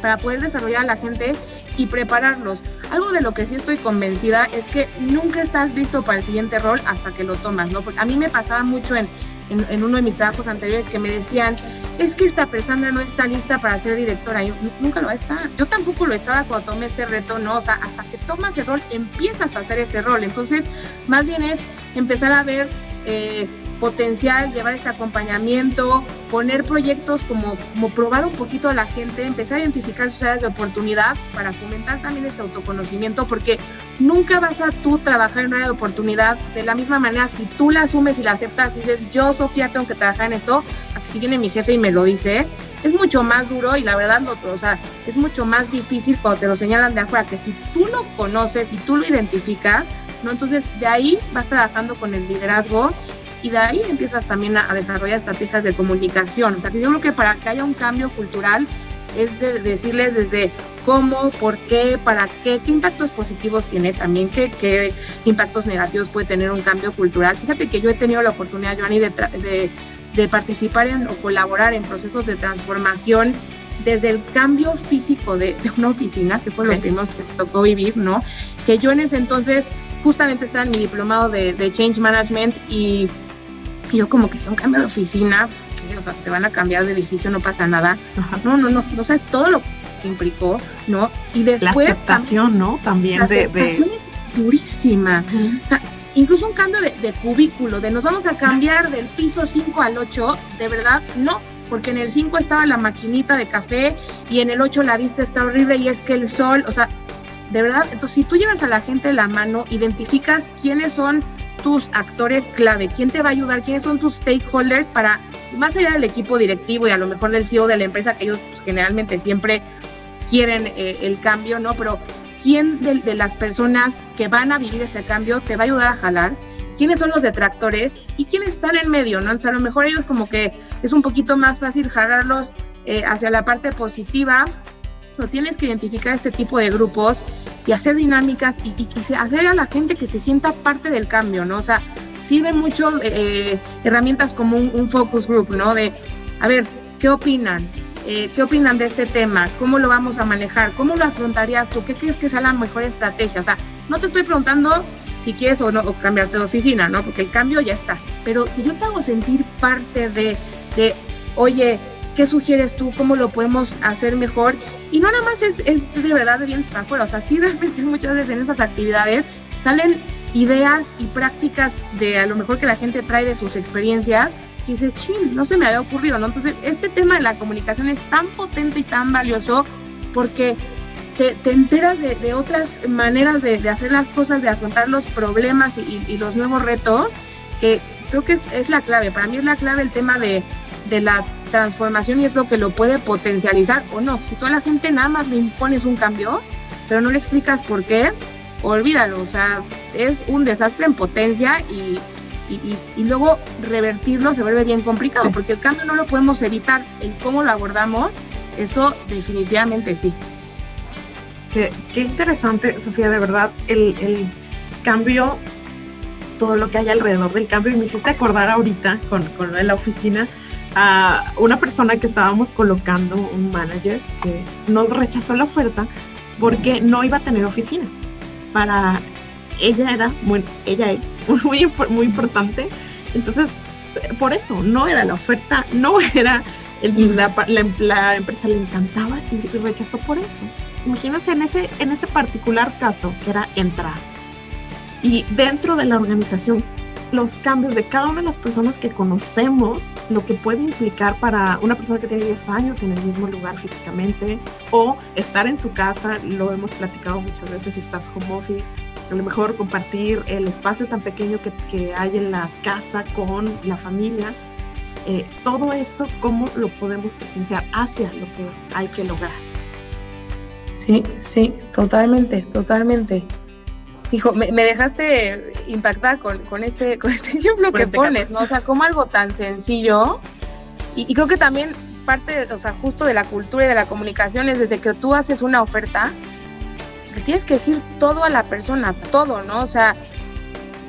para poder desarrollar a la gente y prepararlos. Algo de lo que sí estoy convencida es que nunca estás listo para el siguiente rol hasta que lo tomas, ¿no? Porque a mí me pasaba mucho en, en, uno de mis trabajos anteriores que me decían, es que esta persona no está lista para ser directora. Yo nunca lo va a estar. Yo tampoco lo estaba cuando tomé este reto, ¿no? O sea, hasta que tomas el rol, empiezas a hacer ese rol. Entonces, más bien es empezar a ver eh, potencial, llevar este acompañamiento, poner proyectos como, como probar un poquito a la gente, empezar a identificar sus áreas de oportunidad para fomentar también este autoconocimiento, porque nunca vas a tú trabajar en una área de oportunidad de la misma manera si tú la asumes y la aceptas y dices, yo Sofía tengo que trabajar en esto, si viene mi jefe y me lo dice, es mucho más duro y la verdad, no, o sea, es mucho más difícil cuando te lo señalan de afuera, que si tú lo conoces y tú lo identificas, ¿no? Entonces, de ahí vas trabajando con el liderazgo y de ahí empiezas también a, desarrollar estrategias de comunicación. O sea, que yo creo que para que haya un cambio cultural, es de decirles desde cómo, por qué, para qué, qué impactos positivos tiene también, qué, qué impactos negativos puede tener un cambio cultural. Fíjate que yo he tenido la oportunidad, Joanny, de, de, de participar en, o colaborar en procesos de transformación desde el cambio físico de, una oficina, que fue lo que nos tocó vivir, ¿no? Que yo en ese entonces justamente estaba en mi diplomado de, de Change Management y yo como que sea un cambio de oficina, pues, o sea, te van a cambiar de edificio, no pasa nada. No, no, no, no sabes todo lo que implicó, ¿no? Y después... La aceptación, ¿no? También la de... aceptación es durísima. O sea, incluso un cambio de, de, cubículo, de nos vamos a cambiar del piso 5 al 8, de verdad, no, porque en el 5 estaba la maquinita de café y en el 8 la vista está horrible y es que el sol, o sea, de verdad, entonces si tú llevas a la gente la mano, identificas quiénes son tus actores clave, quién te va a ayudar, quiénes son tus stakeholders para, más allá del equipo directivo y a lo mejor del CEO de la empresa, que ellos pues, generalmente siempre quieren eh, el cambio, ¿no? Pero quién de, de, las personas que van a vivir este cambio te va a ayudar a jalar, quiénes son los detractores y quiénes están en medio, ¿no? O sea, a lo mejor ellos como que es un poquito más fácil jalarlos eh, hacia la parte positiva, pero tienes que identificar este tipo de grupos y hacer dinámicas y, hacer a la gente que se sienta parte del cambio, ¿no? O sea, sirve mucho eh, herramientas como un, focus group, ¿no? De, a ver, ¿qué opinan? Eh, ¿Qué opinan de este tema? ¿Cómo lo vamos a manejar? ¿Cómo lo afrontarías tú? ¿Qué crees que sea la mejor estrategia? O sea, no te estoy preguntando si quieres o no cambiarte de oficina, ¿no? Porque el cambio ya está. Pero si yo te hago sentir parte de, de oye, ¿qué sugieres tú? ¿Cómo lo podemos hacer mejor? Y no nada más es, es de verdad de bien para afuera, o sea, sí realmente muchas veces en esas actividades salen ideas y prácticas de a lo mejor que la gente trae de sus experiencias y dices, chin, no se me había ocurrido, ¿no? Entonces, este tema de la comunicación es tan potente y tan valioso porque te, te enteras de, de, otras maneras de, de, hacer las cosas, de afrontar los problemas y, y los nuevos retos, que creo que es, es, la clave. Para mí es la clave el tema de, de la transformación y es lo que lo puede potencializar o no. Si tú a la gente nada más le impones un cambio, pero no le explicas por qué, olvídalo. O sea, es un desastre en potencia y, y, y luego revertirlo se vuelve bien complicado, sí. porque el cambio no lo podemos evitar. El cómo lo abordamos, eso definitivamente sí. Qué, qué interesante, Sofía, de verdad, el, el cambio todo lo que hay alrededor del cambio y me hiciste acordar ahorita con, con lo de la oficina a una persona que estábamos colocando, un manager, que nos rechazó la oferta porque no iba a tener oficina. Para ella era, bueno, ella es muy, muy importante. Entonces, por eso, no era la oferta, no era, el, la, la, la, empresa le encantaba y rechazó por eso. Imagínense en ese, en ese particular caso, que era entrar. Y dentro de la organización, los cambios de cada una de las personas que conocemos, lo que puede implicar para una persona que tiene 10 años en el mismo lugar físicamente o estar en su casa, lo hemos platicado muchas veces si estás home office, a lo mejor compartir el espacio tan pequeño que, que hay en la casa con la familia. Eh, todo esto, ¿cómo lo podemos potenciar hacia lo que hay que lograr? Sí, sí, totalmente, totalmente. Hijo, me, me, dejaste impactar con, con, este, con este ejemplo que este pones, caso. ¿no? O sea, como algo tan sencillo. Y, y, creo que también parte, de, o sea, justo de la cultura y de la comunicación es desde que tú haces una oferta, que tienes que decir todo a la persona, todo, ¿no? O sea,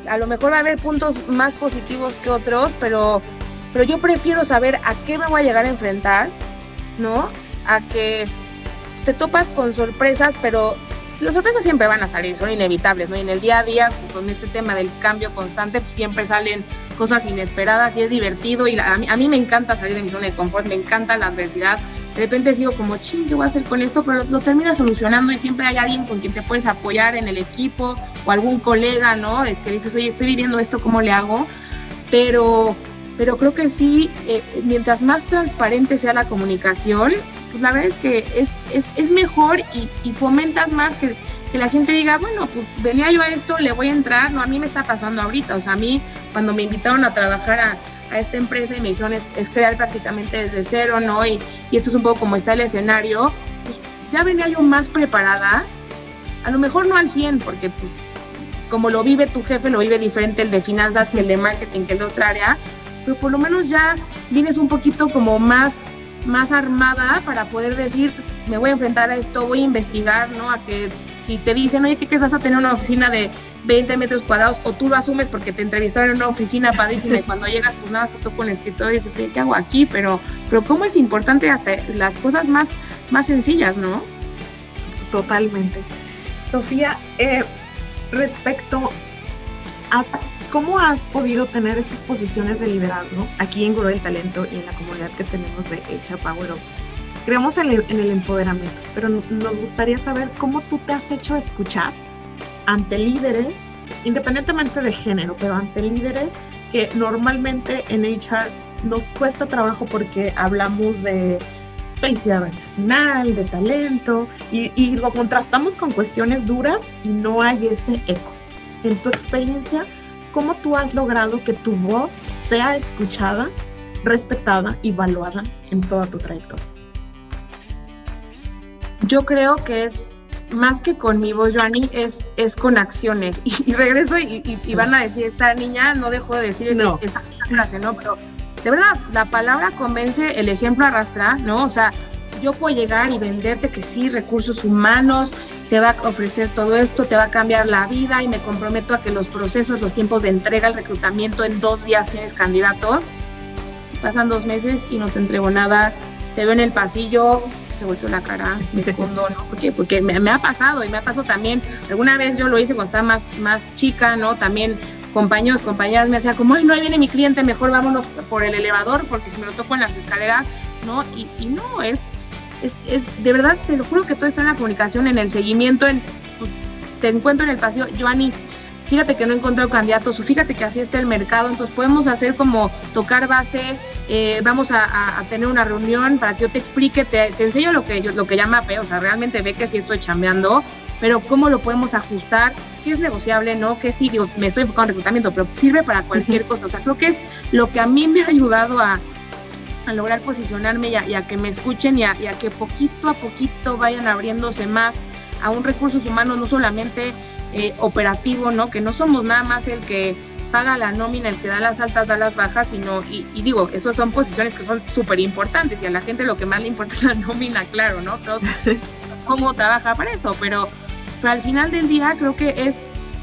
a lo mejor va a haber puntos más positivos que otros, pero, pero yo prefiero saber a qué me voy a llegar a enfrentar, ¿no? A que te topas con sorpresas, pero las sorpresas siempre van a salir, son inevitables, ¿no? Y en el día a día, con este tema del cambio constante, pues siempre salen cosas inesperadas y es divertido y a, mí, a, mí, me encanta salir de mi zona de confort, me encanta la adversidad. De repente digo como, ching, ¿qué voy a hacer con esto? Pero lo, lo terminas solucionando y siempre hay alguien con quien te puedes apoyar en el equipo o algún colega, ¿no? Que dices, oye, estoy viviendo esto, ¿cómo le hago? Pero, pero creo que sí, eh, mientras más transparente sea la comunicación, pues la verdad es que es, es, es mejor y, y, fomentas más que, que, la gente diga, bueno, pues venía yo a esto, le voy a entrar, no, a mí me está pasando ahorita, o sea, a mí cuando me invitaron a trabajar a, a esta empresa y me dijeron es, es, crear prácticamente desde cero, ¿no? Y, y esto es un poco como está el escenario, pues ya venía yo más preparada, a lo mejor no al 100, porque pues, como lo vive tu jefe, lo vive diferente el de finanzas que el de marketing, que el de otra área, pero por lo menos ya vienes un poquito como más más armada para poder decir, me voy a enfrentar a esto, voy a investigar, ¿no? A que si te dicen, oye, ¿qué vas a tener una oficina de 20 metros cuadrados? O tú lo asumes porque te entrevistaron en una oficina padrísima y cuando llegas, pues nada, te toco el escritorio y dices, oye, ¿qué hago aquí? Pero, pero cómo es importante hasta las cosas más, más sencillas, ¿no? Totalmente. Sofía, eh, respecto a cómo has podido tener estas posiciones de liderazgo aquí en Guru del Talento y en la comunidad que tenemos de HR Power Up, creemos en el, en el empoderamiento, pero nos gustaría saber cómo tú te has hecho escuchar ante líderes, independientemente de género, pero ante líderes que normalmente en HR nos cuesta trabajo porque hablamos de felicidad organizacional, de talento, y, y, lo contrastamos con cuestiones duras y no hay ese eco. En tu experiencia, ¿cómo tú has logrado que tu voz sea escuchada, respetada y valuada en toda tu trayectoria? Yo creo que es más que con mi voz, Joanny, es, es con acciones. Y, regreso y, y, van a decir, esta niña no dejó de decir no. esa frase, ¿no? Pero de verdad, la palabra convence, el ejemplo arrastra, ¿no? O sea, yo puedo llegar y venderte que sí, recursos humanos, te va a ofrecer todo esto, te va a cambiar la vida y me comprometo a que los procesos, los tiempos de entrega, el reclutamiento, en dos días tienes candidatos. Pasan dos meses y no te entrego nada, te veo en el pasillo, te vuelto la cara, me escondo, ¿no? Porque, porque me, me, ha pasado y me ha pasado también, alguna vez yo lo hice cuando estaba más, más chica, ¿no? También compañeros, compañeras me hacían como, ay, no, ahí viene mi cliente, mejor vámonos por el elevador porque si me lo toco en las escaleras, ¿no? Y, y no, es, es, es, de verdad, te lo juro que todo está en la comunicación, en el seguimiento, en, pues, te encuentro en el paseo, Joanny, fíjate que no encontré candidatos, o fíjate que así está el mercado, entonces podemos hacer como tocar base, eh, vamos a, a, tener una reunión para que yo te explique, te, te enseño lo que, yo, lo que llama P, o sea, realmente ve que sí estoy chambeando, pero cómo lo podemos ajustar, qué es negociable, ¿no? Que sí, digo, me estoy enfocando en reclutamiento, pero sirve para cualquier cosa, o sea, creo que es lo que a mí me ha ayudado a, a lograr posicionarme y a, y a, que me escuchen y a, y a que poquito a poquito vayan abriéndose más a un recursos humanos, no solamente eh, operativo, ¿no? Que no somos nada más el que paga la nómina, el que da las altas, da las bajas, sino, y, y digo, esas son posiciones que son súper importantes y a la gente lo que más le importa es la nómina, claro, ¿no? Todo, cómo trabaja para eso, pero, pero al final del día creo que es,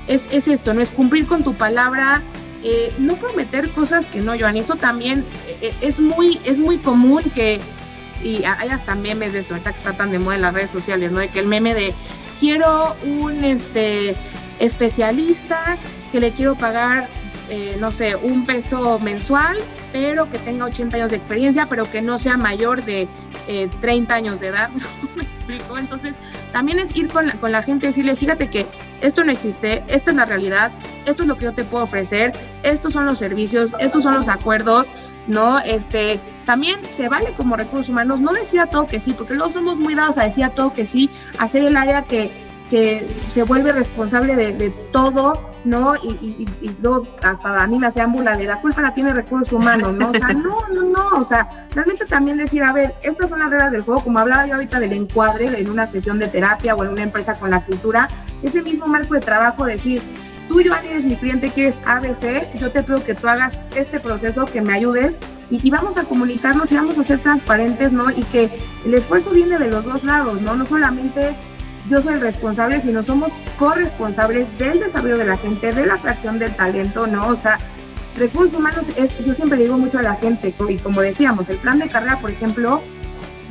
es, es esto, ¿no? Es cumplir con tu palabra, eh, no prometer cosas que no, Joan, eso también eh, es, muy, es muy común que, y hay hasta memes de esto, ahorita que está tan de moda en las redes sociales, ¿no? De que el meme de quiero un este especialista que le quiero pagar, eh, no sé, un peso mensual, pero que tenga 80 años de experiencia, pero que no sea mayor de eh, 30 años de edad. ¿Me explico? Entonces, también es ir con la, con la gente y decirle, fíjate que esto no existe, esta es la realidad, esto es lo que yo te puedo ofrecer, estos son los servicios, estos son los acuerdos, ¿no? Este, también se vale como recursos humanos no decir a todo que sí, porque luego somos muy dados a decir a todo que sí, hacer el área que, que se vuelve responsable de, de todo, ¿no? Y, y, y, luego hasta a mí me hacían burla de la culpa la tiene recursos humanos, ¿no? O sea, no, no, no, o sea, realmente también decir, a ver, estas son las reglas del juego, como hablaba yo ahorita del encuadre en una sesión de terapia o en una empresa con la cultura, ese mismo marco de trabajo, decir, tú, Joan, eres mi cliente, quieres ABC, yo te pido que tú hagas este proceso, que me ayudes y, y, vamos a comunicarnos y vamos a ser transparentes, ¿no? Y que el esfuerzo viene de los dos lados, ¿no? No solamente yo soy el responsable, sino somos corresponsables del desarrollo de la gente, de la atracción del talento, ¿no? O sea, recursos humanos es, yo siempre digo mucho a la gente, y como decíamos, el plan de carrera, por ejemplo,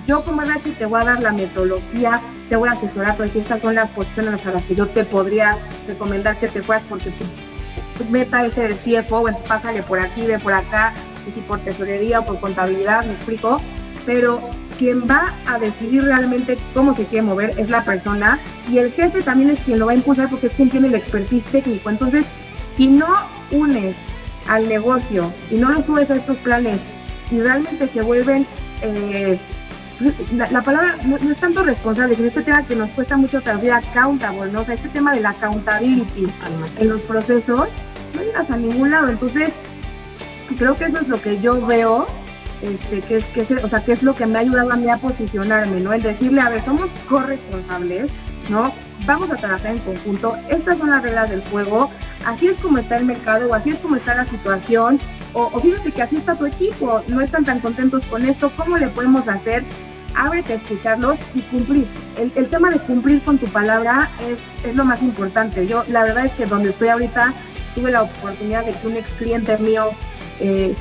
yo como RH te voy a dar la metodología, te voy a asesorar, pues si estas son las posiciones a las que yo te podría recomendar que te fueras porque tu, meta es el CFO, entonces pásale por aquí, de por acá, y si por tesorería o por contabilidad, me explico, pero quien va a decidir realmente cómo se quiere mover es la persona y el jefe también es quien lo va a impulsar porque es quien tiene el expertise técnico. Entonces, si no unes al negocio y no lo subes a estos planes y realmente se vuelven, eh, la, la, palabra no, es tanto responsable, sino este tema que nos cuesta mucho traducir accountable, ¿no? O sea, este tema de la accountability en los procesos, no llegas a ningún lado. Entonces, creo que eso es lo que yo veo este, que es, que es, o sea, que es lo que me ha ayudado a mí a posicionarme, ¿no? El decirle, a ver, somos corresponsables, ¿no? Vamos a trabajar en conjunto, estas son las reglas del juego, así es como está el mercado o así es como está la situación, o, fíjate que así está tu equipo, no están tan contentos con esto, ¿cómo le podemos hacer? Ábrete a escucharlos y cumplir. El, el tema de cumplir con tu palabra es, es lo más importante. Yo, la verdad es que donde estoy ahorita, tuve la oportunidad de que un ex cliente mío eh,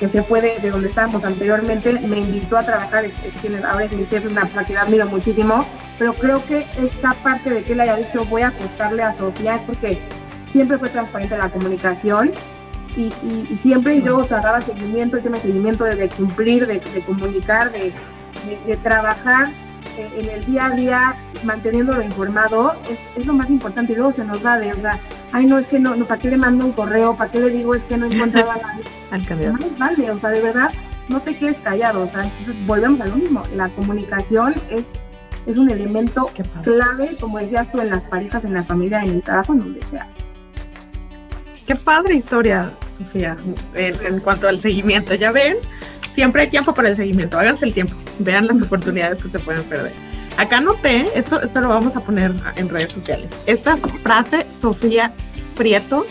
que se fue de, donde estábamos anteriormente, me invitó a trabajar, es, es quien ahora es mi jefe, una persona que admiro muchísimo, pero creo que esta parte de que él haya dicho voy a apostarle a Sofía es porque siempre fue transparente la comunicación y, siempre yo o daba seguimiento, el tema de seguimiento de, cumplir, de, comunicar, de, trabajar. eh, en el día a día, manteniéndolo informado, es, es, lo más importante y luego se nos va de, o sea, ay no, es que no, no ¿para qué le mando un correo? ¿Para qué le digo es que no encontraba nadie? Al candidato. No vale, o sea, de verdad, no te quedes callado, o sea, volvemos a lo mismo, la comunicación es es un elemento clave, como decías tú, en las parejas, en la familia, en el trabajo, en donde sea. Qué padre historia, Sofía, en, cuanto al seguimiento. Ya ven, siempre hay tiempo para el seguimiento. Háganse el tiempo, vean las oportunidades que se pueden perder. Acá noté, esto, esto lo vamos a poner en redes sociales. Esta frase, Sofía Prieto,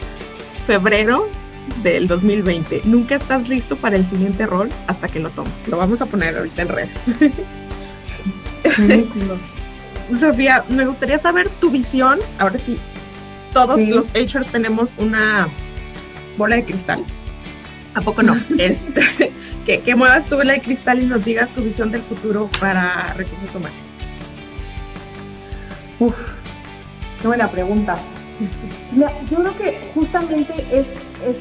febrero del 2020. Nunca estás listo para el siguiente rol hasta que lo tomes. Lo vamos a poner ahorita en redes. Sofía, me gustaría saber tu visión. Ahora sí, todos los HRs tenemos una bola de cristal. ¿A poco no? este, que, muevas tu bola de cristal y nos digas tu visión del futuro para recursos humanos. Uf, qué buena pregunta. yo creo que justamente es, es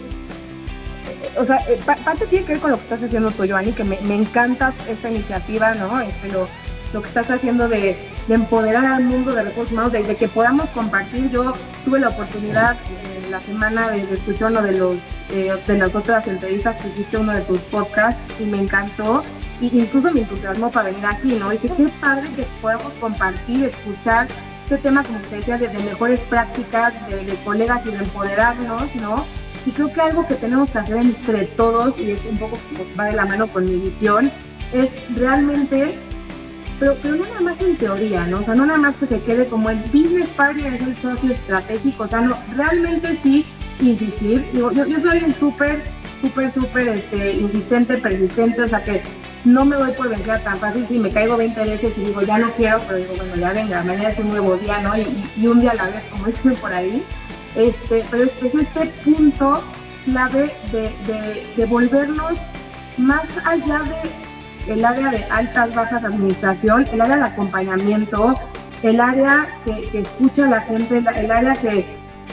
o sea, eh, parte tiene que ver con lo que estás haciendo tú, Joanny, que me, me encanta esta iniciativa, ¿no? Este, lo, lo que estás haciendo de, empoderar al mundo de recursos humanos, de, que podamos compartir. Yo tuve la oportunidad en la semana de, escuchar uno de los eh, de las otras entrevistas que hiciste uno de tus podcasts y me encantó y incluso me entusiasmó para venir aquí, ¿no? dije, qué padre que podamos compartir, escuchar este tema, como te decía, de, mejores prácticas, de, de, colegas y de empoderarnos, ¿no? Y creo que algo que tenemos que hacer entre todos, y es un poco, va de la mano con mi visión, es realmente pero, pero no nada más en teoría, ¿no? O sea, no nada más que se quede como el business partner es el socio estratégico, o sea, no, realmente sí insistir. Digo, yo, yo soy alguien súper, súper, súper este, insistente, persistente, o sea que no me doy por vencida tan fácil, si me caigo 20 veces y digo, ya no quiero, pero digo, bueno, ya venga, mañana es un nuevo día, ¿no? Y, un día a la vez, como dicen por ahí. Este, pero es, es este punto clave de, de volvernos más allá de el área de altas, bajas administración, el área de acompañamiento, el área que, escucha a la gente, el área que,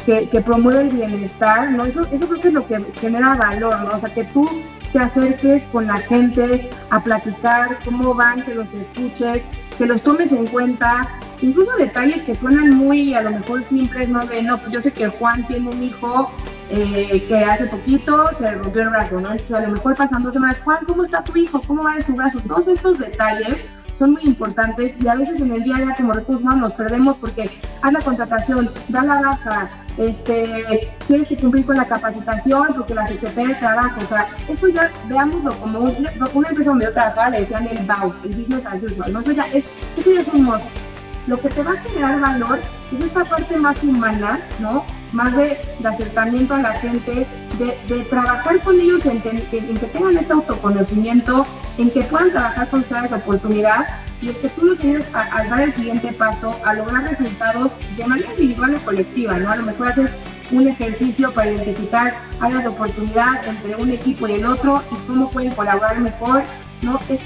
que, promueve el bienestar, ¿no? Eso, eso creo que es lo que genera valor, ¿no? O sea, que tú te acerques con la gente a platicar cómo van, que los escuches, que los tomes en cuenta, incluso detalles que suenan muy a lo mejor simples, ¿no? De, no, pues yo sé que Juan tiene un hijo eh, que hace poquito se rompió el brazo, ¿no? Entonces a lo mejor pasan dos semanas, Juan, ¿cómo está tu hijo? ¿Cómo va de su brazo? Todos estos detalles son muy importantes y a veces en el día a día como recursos humanos nos perdemos porque haz la contratación, da la baja, este, tienes que cumplir con la capacitación porque la secretaria de trabajo, o sea, esto ya veámoslo como una empresa donde yo trabajaba le decían el BAU, el business as usual, ¿no? Eso ya es, eso ya es un Lo que te va a generar valor es esta parte más humana, ¿no? Más de, acercamiento a la gente, de, trabajar con ellos en, que tengan este autoconocimiento, en que puedan trabajar con toda esa oportunidad y es que tú los ayudes a, dar el siguiente paso, a lograr resultados de manera individual o colectiva, ¿no? A lo mejor haces un ejercicio para identificar áreas de oportunidad entre un equipo y el otro y cómo pueden colaborar mejor ¿no? Es,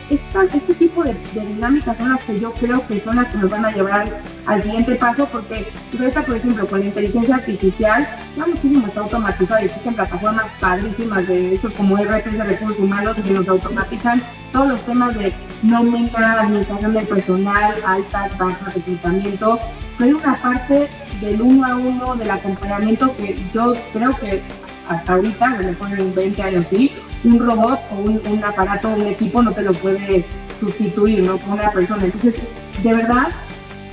este tipo de, dinámicas son las que yo creo que son las que nos van a llevar al, siguiente paso, porque pues ahorita, por ejemplo, con la inteligencia artificial, no muchísimo está automatizado y existen plataformas padrísimas de estos como RPs de recursos humanos que nos automatizan todos los temas de nómina, administración del personal, altas, bajas, reclutamiento. Pero hay una parte del uno a uno, del acompañamiento que yo creo que hasta ahorita, me lo ponen 20 años, sí, un robot o un, aparato, un equipo no te lo puede sustituir, ¿no? Con una persona. Entonces, de verdad,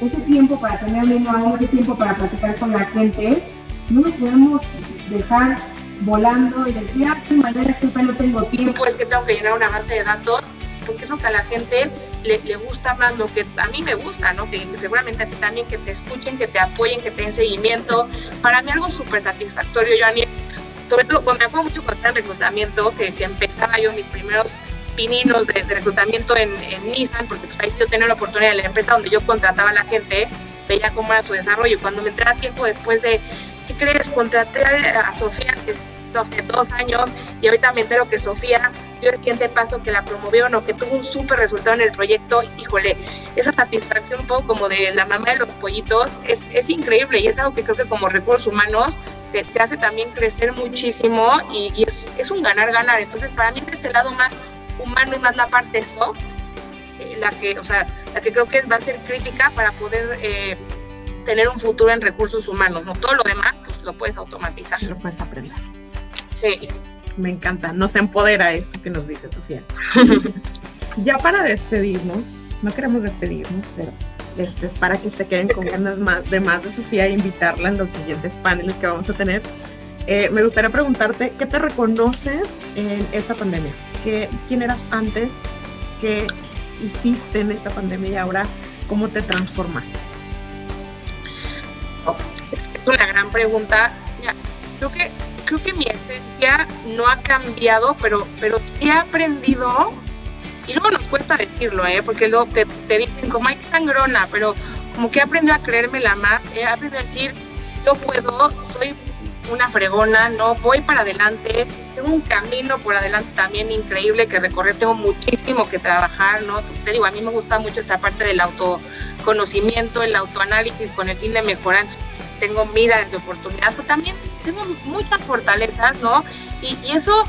ese tiempo para tener uno ese tiempo para platicar con la gente, no lo podemos dejar volando y decir, ah, mañana es que no tengo tiempo, es que tengo que llenar una base de datos, porque es lo que a la gente le, gusta más lo que a mí me gusta, ¿no? Que, seguramente a ti también, que te escuchen, que te apoyen, que te den seguimiento. Para mí algo súper satisfactorio, Joanny, es, sobre todo cuando me acuerdo mucho cuando estaba en reclutamiento, que, empezaba yo mis primeros pininos de, reclutamiento en, Nissan, porque pues ahí yo tenía la oportunidad en la empresa donde yo contrataba a la gente, veía cómo era su desarrollo. Cuando me entraba tiempo después de, ¿qué crees? Contraté a, Sofía, que es hace dos años, y ahorita me entero que Sofía yo el siguiente paso que la promovieron o que tuvo un súper resultado en el proyecto, híjole, esa satisfacción un poco como de la mamá de los pollitos es, es increíble y es algo que creo que como recursos humanos te, te hace también crecer muchísimo y, y es, es, un ganar-ganar. Entonces, para mí, de este lado más humano más la parte soft, eh, la que, o sea, la que creo que va a ser crítica para poder eh, tener un futuro en recursos humanos, ¿no? Todo lo demás, pues lo puedes automatizar. Lo puedes aprender. Sí. Me encanta, nos empodera esto que nos dice Sofía. ya para despedirnos, no queremos despedirnos, pero este es para que se queden con ganas más, de más de Sofía e invitarla en los siguientes paneles que vamos a tener. Eh, me gustaría preguntarte, ¿qué te reconoces en esta pandemia? ¿Qué, ¿Quién eras antes? ¿Qué hiciste en esta pandemia y ahora cómo te transformaste? es una gran pregunta. creo que creo que mi esencia no ha cambiado, pero, pero sí he aprendido, y luego nos cuesta decirlo, ¿eh? porque luego te, te dicen como hay sangrona, pero como que he aprendido a creérmela más, he aprendido a decir, yo puedo, soy una fregona, no voy para adelante, tengo un camino por adelante también increíble que recorrer, tengo muchísimo que trabajar, ¿no? Te digo, a mí me gusta mucho esta parte del autoconocimiento, el autoanálisis con el fin de mejorar tengo miras de oportunidad, pero también tengo muchas fortalezas, ¿no? Y, eso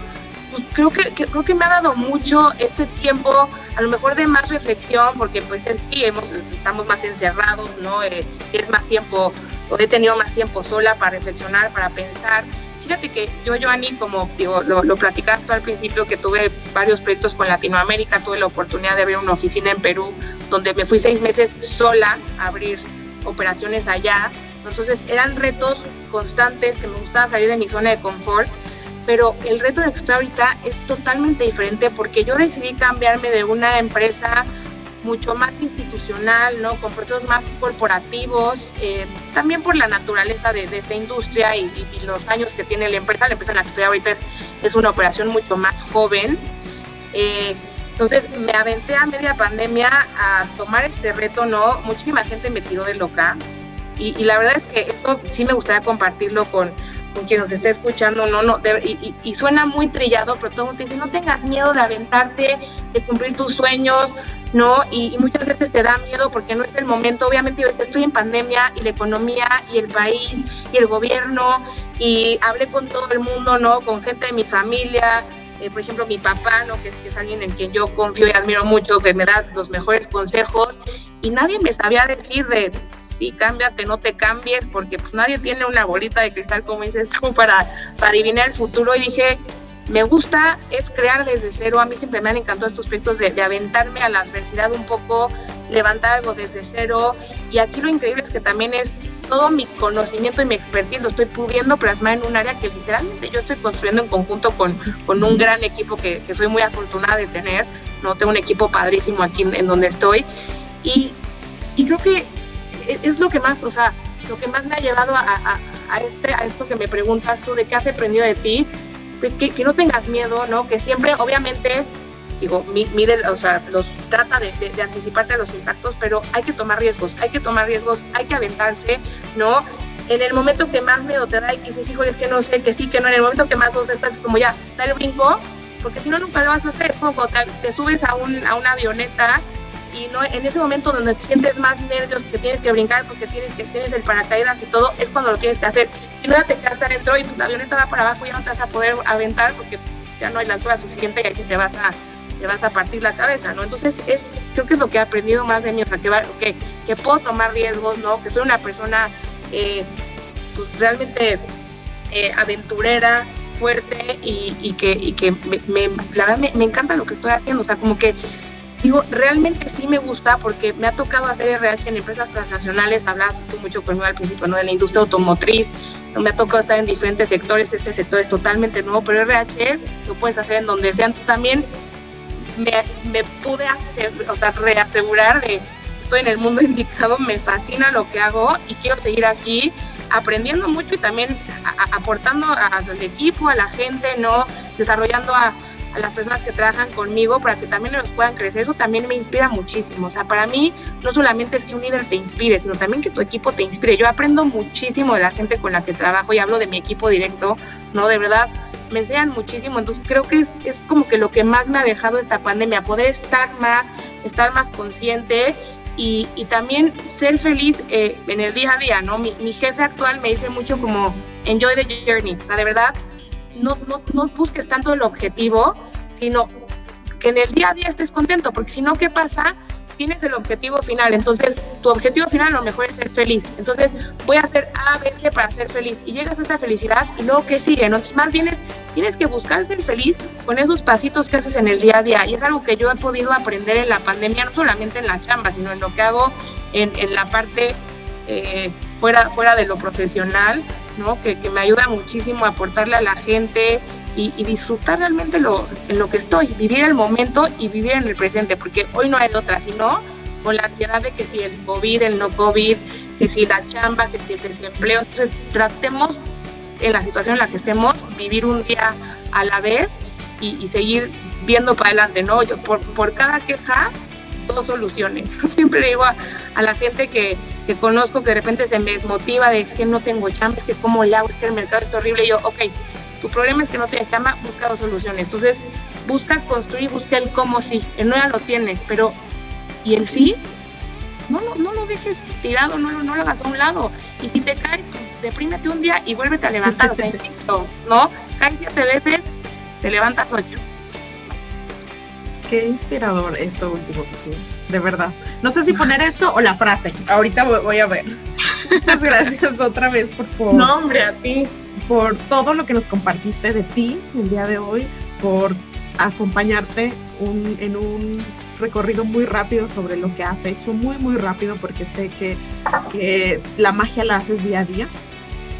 pues, creo que, creo que me ha dado mucho este tiempo, a lo mejor de más reflexión, porque pues sí, hemos, estamos más encerrados, ¿no? Eh, es más tiempo, o he tenido más tiempo sola para reflexionar, para pensar. Fíjate que yo, Joanny, como digo, lo, lo platicaste al principio, que tuve varios proyectos con Latinoamérica, tuve la oportunidad de abrir una oficina en Perú, donde me fui seis meses sola a abrir operaciones allá entonces eran retos constantes que me gustaba salir de mi zona de confort, pero el reto en el que estoy ahorita es totalmente diferente porque yo decidí cambiarme de una empresa mucho más institucional, ¿no? con procesos más corporativos, eh, también por la naturaleza de, esta industria y, los años que tiene la empresa. La empresa en la que estoy ahorita es, es una operación mucho más joven. Eh, entonces me aventé a media pandemia a tomar este reto, ¿no? Muchísima gente me tiró de loca, y, la verdad es que esto sí me gustaría compartirlo con, con quien nos esté escuchando, no, no, y, suena muy trillado, pero todo el mundo dice, no tengas miedo de aventarte, de cumplir tus sueños, ¿no? Y, muchas veces te da miedo porque no es el momento, obviamente yo decía, estoy en pandemia y la economía y el país y el gobierno, y hablé con todo el mundo, ¿no? Con gente de mi familia, eh, por ejemplo, mi papá, ¿no? que, es, que es alguien en quien yo confío y admiro mucho, que me da los mejores consejos, y nadie me sabía decir de, sí, cámbiate, no te cambies, porque pues nadie tiene una bolita de cristal, como dices tú, para, para adivinar el futuro. Y dije, me gusta es crear desde cero. A mí siempre me han encantado estos proyectos de, aventarme a la adversidad un poco, levantar algo desde cero. Y aquí lo increíble es que también es todo mi conocimiento y mi expertise lo estoy pudiendo plasmar en un área que literalmente yo estoy construyendo en conjunto con, con un gran equipo que, que, soy muy afortunada de tener. No tengo un equipo padrísimo aquí en, en donde estoy. Y, y creo que es lo que más, o sea, lo que más me ha llevado a, a, este, a esto que me preguntas tú de qué has aprendido de ti, pues que, que no tengas miedo, ¿no? Que siempre, obviamente, digo, mide, o sea, los trata de, de, anticiparte a los impactos, pero hay que tomar riesgos, hay que tomar riesgos, hay que aventarse, ¿no? En el momento que más miedo te da y que dices, híjole, es que no sé, que sí, que no, en el momento que más vos estás como ya, da el brinco, porque si no, nunca lo vas a hacer. Es como cuando te, te subes a, un, a una avioneta y no en ese momento donde te sientes más nervios que tienes que brincar porque tienes que tienes el paracaídas y todo es cuando lo tienes que hacer. Si no te quedas adentro y la avioneta va para abajo ya no te vas a poder aventar porque ya no hay la altura suficiente y ahí sí te vas a te vas a partir la cabeza no entonces es creo que es lo que he aprendido más de mí o sea que que, puedo tomar riesgos no que soy una persona eh, pues realmente eh, aventurera fuerte y, que, que la verdad me, me encanta lo que estoy haciendo o sea como que Digo, realmente sí me gusta porque me ha tocado hacer RH en empresas transnacionales, hablas tú mucho conmigo al principio, ¿no? De la industria automotriz, me ha tocado estar en diferentes sectores, este sector es totalmente nuevo, pero RH lo puedes hacer en donde sea. Entonces también me, pude hacer, o sea, reasegurar de estoy en el mundo indicado, me fascina lo que hago y quiero seguir aquí aprendiendo mucho y también aportando al equipo, a la gente, ¿no? Desarrollando a, a, las personas que trabajan conmigo para que también ellos puedan crecer. Eso también me inspira muchísimo. O sea, para mí no solamente es que un líder te inspire, sino también que tu equipo te inspire. Yo aprendo muchísimo de la gente con la que trabajo y hablo de mi equipo directo, ¿no? De verdad, me enseñan muchísimo. Entonces creo que es, es como que lo que más me ha dejado esta pandemia, poder estar más, estar más consciente y, y también ser feliz eh, en el día a día, ¿no? Mi, mi, jefe actual me dice mucho como enjoy the journey, o sea, de verdad, no, no, no busques tanto el objetivo, sino que en el día a día estés contento, porque si no, ¿qué pasa? tienes el objetivo final, entonces tu objetivo final a lo mejor es ser feliz. Entonces voy a hacer A, B, C para ser feliz y llegas a esa felicidad y luego ¿qué sigue? Entonces más bien es, tienes que buscar ser feliz con esos pasitos que haces en el día a día y es algo que yo he podido aprender en la pandemia, no solamente en la chamba, sino en lo que hago en, en la parte eh, fuera, fuera de lo profesional, ¿no? Que, que me ayuda muchísimo a aportarle a la gente, y, disfrutar realmente lo, en lo que estoy, vivir el momento y vivir en el presente, porque hoy no hay otra, sino con la ansiedad de que si el COVID, el no COVID, que si la chamba, que si el desempleo, entonces tratemos en la situación en la que estemos, vivir un día a la vez y, y seguir viendo para adelante, ¿no? Yo, por, por cada queja, dos soluciones. Siempre digo a, la gente que, que, conozco que de repente se me desmotiva de es que no tengo chamba, es que cómo le hago, es que el mercado está horrible, y yo, ok, tu problema es que no tienes chamba, busca dos soluciones. Entonces, busca construir, busca el cómo sí. El no ya lo tienes, pero ¿y el sí? No, no, no lo dejes tirado, no, no lo hagas a un lado. Y si te caes, pues, deprímete un día y vuélvete a levantar. O sea, insisto, ¿no? Caes siete veces, te levantas ocho. Qué inspirador esto último, Sofía. De verdad. No sé si poner esto o la frase. Ahorita voy a ver. Muchas gracias otra vez por favor. No, hombre, a ti por todo lo que nos compartiste de ti el día de hoy, por acompañarte un, en un recorrido muy rápido sobre lo que has hecho, muy, muy rápido, porque sé que, que la magia la haces día a día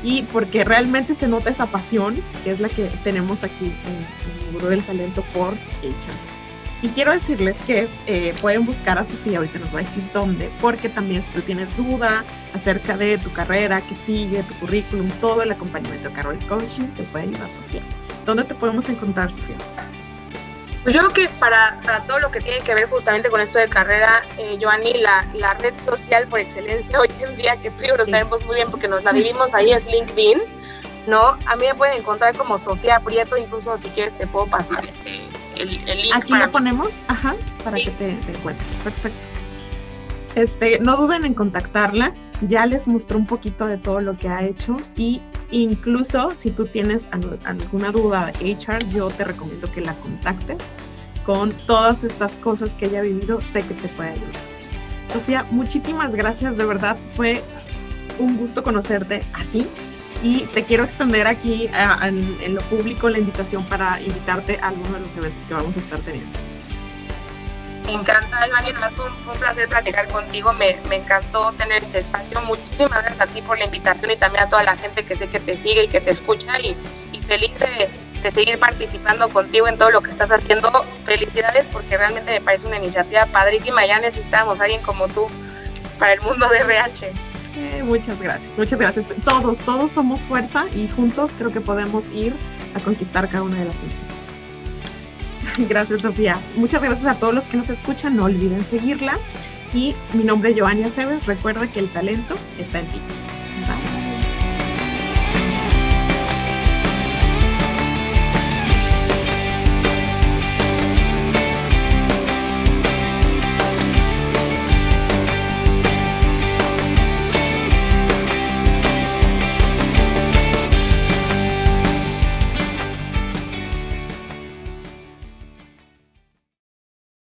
y porque realmente se nota esa pasión, que es la que tenemos aquí en, el Gurú del Talento por HR. Y quiero decirles que eh, pueden buscar a Sofía, ahorita nos va a decir dónde, porque también si tú tienes duda acerca de tu carrera, que sigue, tu currículum, todo el acompañamiento de Carol Coaching, te puede ayudar Sofía. ¿Dónde te podemos encontrar, Sofía? Pues yo creo que para, para, todo lo que tiene que ver justamente con esto de carrera, eh, Joanny, la, la, red social por excelencia hoy en día, que tú y yo lo sabemos muy bien porque nos la vivimos ahí, es LinkedIn. ¿no? A mí me pueden encontrar como Sofía Prieto, incluso si quieres te puedo pasar este, el, el link. Aquí lo ponemos, ajá, para sí. que te, te encuentres. Perfecto. Este, no duden en contactarla, ya les mostró un poquito de todo lo que ha hecho y incluso si tú tienes alguna duda de HR, yo te recomiendo que la contactes con todas estas cosas que ella ha vivido, sé que te puede ayudar. Sofía, muchísimas gracias, de verdad fue un gusto conocerte así, y te quiero extender aquí a, en lo público la invitación para invitarte a alguno de los eventos que vamos a estar teniendo. Me encanta, Ivani, fue, fue un placer platicar contigo, me, encantó tener este espacio. Muchísimas gracias a ti por la invitación y también a toda la gente que sé que te sigue y que te escucha y, feliz de, seguir participando contigo en todo lo que estás haciendo. Felicidades porque realmente me parece una iniciativa padrísima. Ya necesitamos a alguien como tú para el mundo de RH. Eh, muchas gracias, muchas gracias. Todos, todos somos fuerza y juntos creo que podemos ir a conquistar cada una de las empresas. Gracias, Sofía. Muchas gracias a todos los que nos escuchan. No olviden seguirla. Y mi nombre es Joania Seves. Recuerda que el talento está en ti.